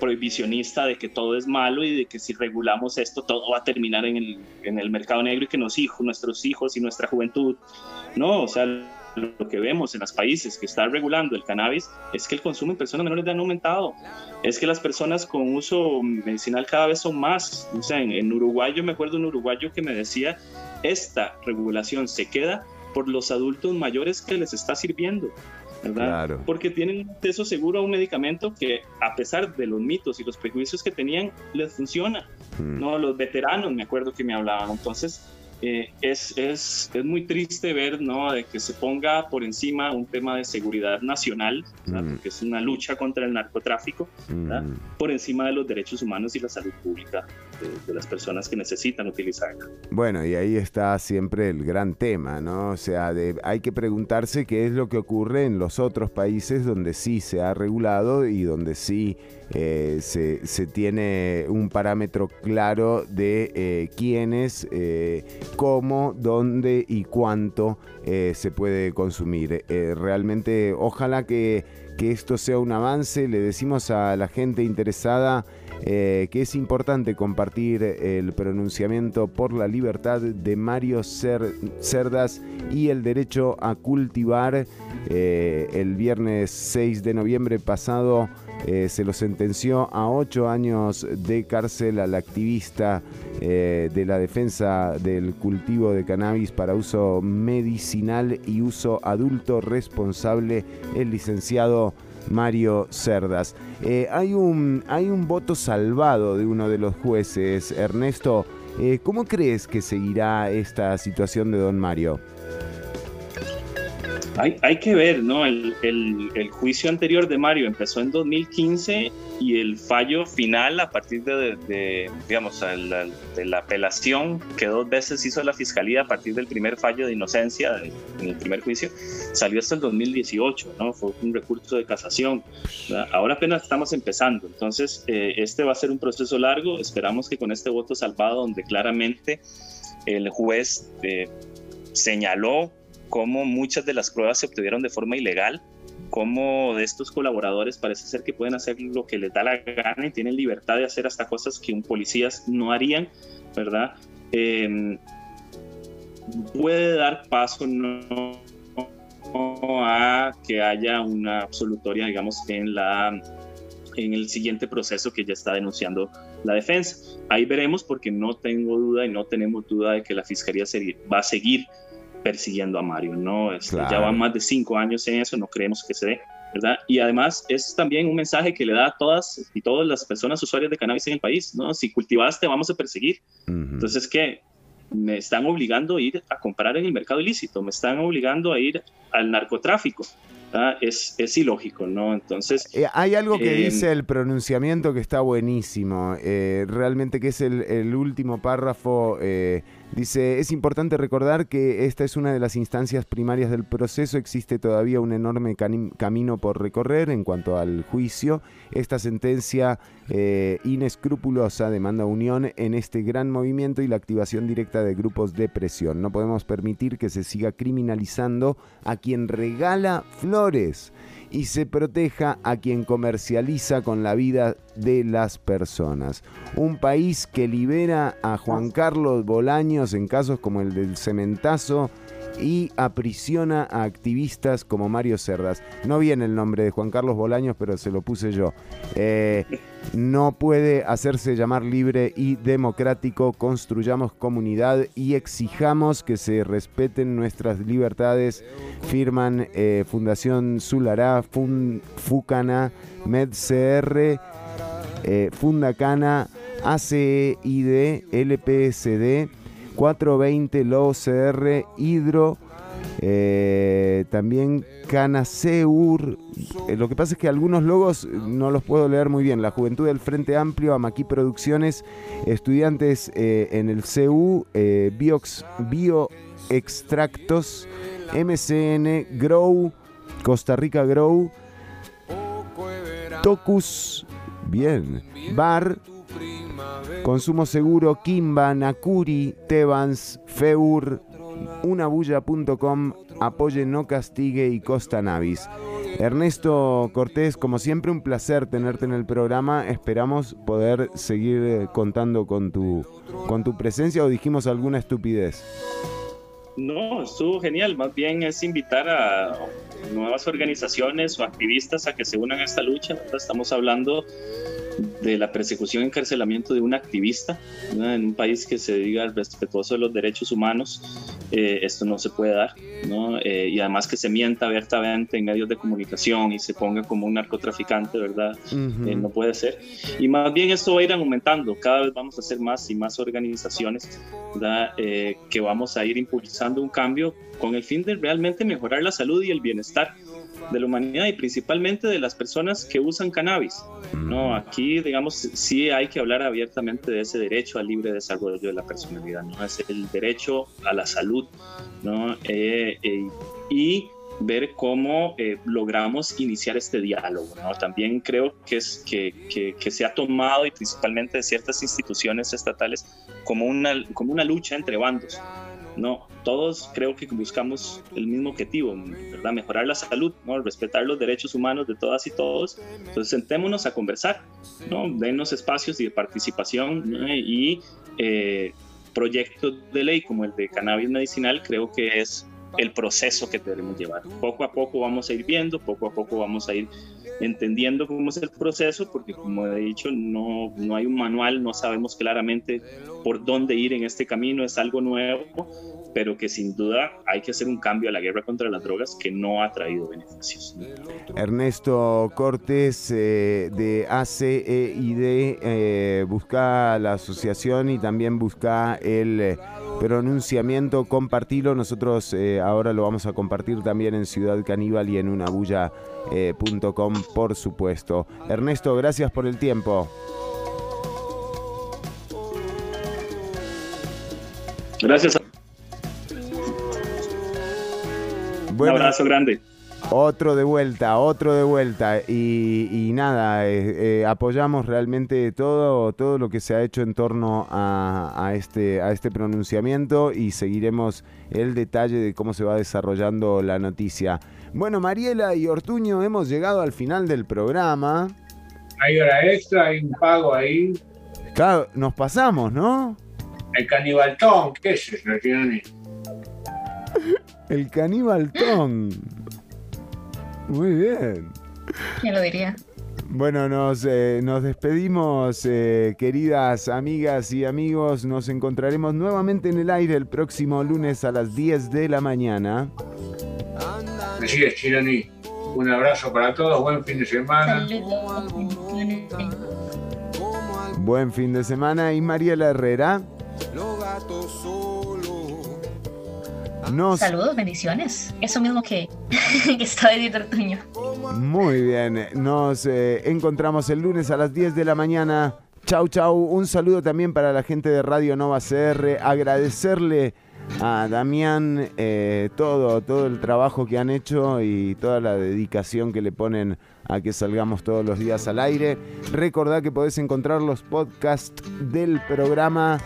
prohibicionista de que todo es malo y de que si regulamos esto todo va a terminar en el, en el mercado negro y que nos hijos, nuestros hijos y nuestra juventud, ¿no? O sea, lo que vemos en los países que están regulando el cannabis es que el consumo en personas menores de edad ha aumentado. Es que las personas con uso medicinal cada vez son más. O sea, en, en Uruguay, yo me acuerdo un uruguayo que me decía, esta regulación se queda por los adultos mayores que les está sirviendo. ¿verdad? Claro. Porque tienen acceso seguro a un medicamento que, a pesar de los mitos y los prejuicios que tenían, les funciona. Mm. No, los veteranos, me acuerdo que me hablaban. Entonces, eh, es, es, es muy triste ver ¿no? de que se ponga por encima un tema de seguridad nacional. Mm. porque es una lucha contra el narcotráfico. Mm. por encima de los derechos humanos y la salud pública de, las personas que necesitan utilizarla. Bueno, y ahí está siempre el gran tema, ¿no? O sea, hay que preguntarse qué es lo que ocurre en los otros países donde sí se ha regulado y donde sí eh, se, tiene un parámetro claro de eh, quiénes, eh, cómo, dónde y cuánto se puede consumir. Realmente, ojalá que, que esto sea un avance. Le decimos a la gente interesada eh, que es importante compartir el pronunciamiento por la libertad de Mario Cer- Cerdas y el derecho a cultivar. Eh, el viernes 6 de noviembre pasado eh, se lo sentenció a ocho años de cárcel al activista de la defensa del cultivo de cannabis para uso medicinal y uso adulto responsable, el licenciado Mario Cerdas. Eh, hay, un, hay un voto salvado de uno de los jueces, Ernesto. eh, ¿Cómo crees que seguirá esta situación de don Mario? Hay, hay que ver, ¿no? El, el- el juicio anterior de Mario empezó en 2015 y el fallo final a partir de, de, digamos, el- el- de la apelación que dos veces hizo la fiscalía a partir del primer fallo de inocencia de- en el primer juicio, salió hasta el 2018, ¿no? Fue un recurso de casación. Ahora apenas estamos empezando, entonces eh, este va a ser un proceso largo. Esperamos que con este voto salvado, donde claramente el juez eh, señaló cómo muchas de las pruebas se obtuvieron de forma ilegal, cómo de estos colaboradores parece ser que pueden hacer lo que les da la gana y tienen libertad de hacer hasta cosas que un policías no harían, ¿verdad? Eh, puede dar paso no a que haya una absolutoria, digamos, en la en el siguiente proceso que ya está denunciando la defensa. Ahí veremos porque no tengo duda y no tenemos duda de que la fiscalía va a seguir persiguiendo a Mario, ¿no? Este, Ya van más de cinco años en eso, no creemos que se dé, ¿verdad? Y además es también un mensaje que le da a todas y todas las personas usuarias de cannabis en el país, ¿no? Si cultivaste, vamos a perseguir. Entonces, ¿qué? Me están obligando a ir a comprar en el mercado ilícito, me están obligando a ir al narcotráfico. ¿verdad? Es, es ilógico, ¿no? Entonces... Eh, hay algo que eh, dice el pronunciamiento que está buenísimo. eh, realmente que es el, el último párrafo. Dice, es importante recordar que esta es una de las instancias primarias del proceso. Existe todavía un enorme camino por recorrer en cuanto al juicio. Esta sentencia eh, inescrupulosa demanda unión en este gran movimiento y la activación directa de grupos de presión. No podemos permitir que se siga criminalizando a quien regala flores y se proteja a quien comercializa con la vida de las personas. Un país que libera a Juan Carlos Bolaños en casos como el del cementazo y aprisiona a activistas como Mario Cerdas. No viene el nombre de Juan Carlos Bolaños, pero se lo puse yo. Eh, no puede hacerse llamar libre y democrático. Construyamos comunidad y exijamos que se respeten nuestras libertades. Firman eh, Fundación Sulará, Fun- Fucana, MedCR, eh, Fundacana, ACID, LPSD, 420 LOCR, Hidro, eh, también Canaseur. Eh, lo que pasa es que algunos logos no los puedo leer muy bien. La Juventud del Frente Amplio, Amaquí Producciones, estudiantes eh, en el CU, Biox, Bioextractos, MCN, Grow, Costa Rica Grow, Tocus, bien, Bar, Consumo Seguro, Kimba, Nakuri, Tebans, Feur, unabulla.com, Apoye No Castigue y Costa Navis. Ernesto Cortés, como siempre, un placer tenerte en el programa. Esperamos poder seguir eh, contando con tu, con tu presencia o dijimos alguna estupidez. No, estuvo genial. Más bien es invitar a nuevas organizaciones o activistas a que se unan a esta lucha. Estamos hablando de la persecución y encarcelamiento de un activista en un país que se diga respetuoso de los derechos humanos. eh, esto no se puede dar. ¿no? Eh, y además que se mienta abiertamente en medios de comunicación y se ponga como un narcotraficante, ¿verdad? Eh, no puede ser. Y más bien esto va a ir aumentando. Cada vez vamos a hacer más y más organizaciones. Eh, que vamos a ir impulsando un cambio con el fin de realmente mejorar la salud y el bienestar de la humanidad y principalmente de las personas que usan cannabis. No, aquí, digamos, sí hay que hablar abiertamente de ese derecho al libre desarrollo de la personalidad, ¿no? Es el derecho a la salud, ¿no? Eh, eh, y ver cómo eh, logramos iniciar este diálogo. ¿no? También creo que, es, que, que, que, se ha tomado, y principalmente de ciertas instituciones estatales, como una, como una lucha entre bandos. No, todos creo que buscamos el mismo objetivo, ¿verdad? Mejorar la salud, ¿no? Respetar los derechos humanos de todas y todos. Entonces sentémonos a conversar, ¿no? Denos espacios de participación y eh, proyectos de ley como el de cannabis medicinal creo que es el proceso que debemos llevar. Poco a poco vamos a ir viendo, poco a poco vamos a ir entendiendo cómo es el proceso, porque como he dicho, no, no hay un manual, no sabemos claramente por dónde ir en este camino, es algo nuevo, pero que sin duda hay que hacer un cambio a la guerra contra las drogas que no ha traído beneficios. Ernesto Cortés eh, de ACEID eh, busca la asociación y también busca el eh, pronunciamiento, compartilo. Nosotros ahora lo vamos a compartir también en Ciudad Caníbal y en unabulla.com, por supuesto. Ernesto, gracias por el tiempo. Gracias. Un abrazo grande. Otro de vuelta, otro de vuelta. Y, y nada, eh, eh, apoyamos realmente todo, todo lo que se ha hecho en torno a, a este, a este pronunciamiento y seguiremos el detalle de cómo se va desarrollando la noticia. Bueno, Mariela y Ortuño, hemos llegado al final del programa. Hay hora extra, hay un pago ahí. Claro, nos pasamos, ¿no? El canibaltón, ¿qué es eso? El canibaltón. Muy bien. ¿Quién lo diría? Bueno, nos, eh, nos despedimos, eh, queridas amigas y amigos. Nos encontraremos nuevamente en el aire el próximo lunes a las 10 de la mañana. Así es, Chironi. Un abrazo para todos, buen fin de semana. Buen fin de semana. Y Mariela Herrera. Nos... Saludos, bendiciones. Eso mismo que, que estaba Ortuño. Muy bien, nos eh, encontramos el lunes a las 10 de la mañana. Chau, chau. Un saludo también para la gente de Radio Nova CR. Agradecerle a Damián eh, todo, todo el trabajo que han hecho y toda la dedicación que le ponen a que salgamos todos los días al aire. Recordad que podés encontrar los podcasts del programa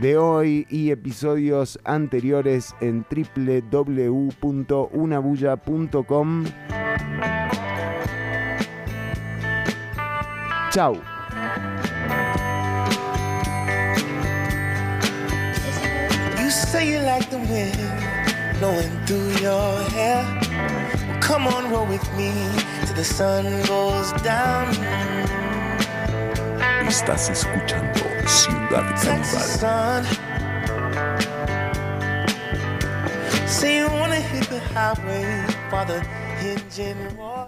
de hoy y episodios anteriores en www.unabulla.com. Chau. Say you like the wind blowing through your hair. Well, come on, roll with me till the sun goes down. Estás escuchando Ciudad Caníbal. sun. Say you wanna hit the highway while the engine roars.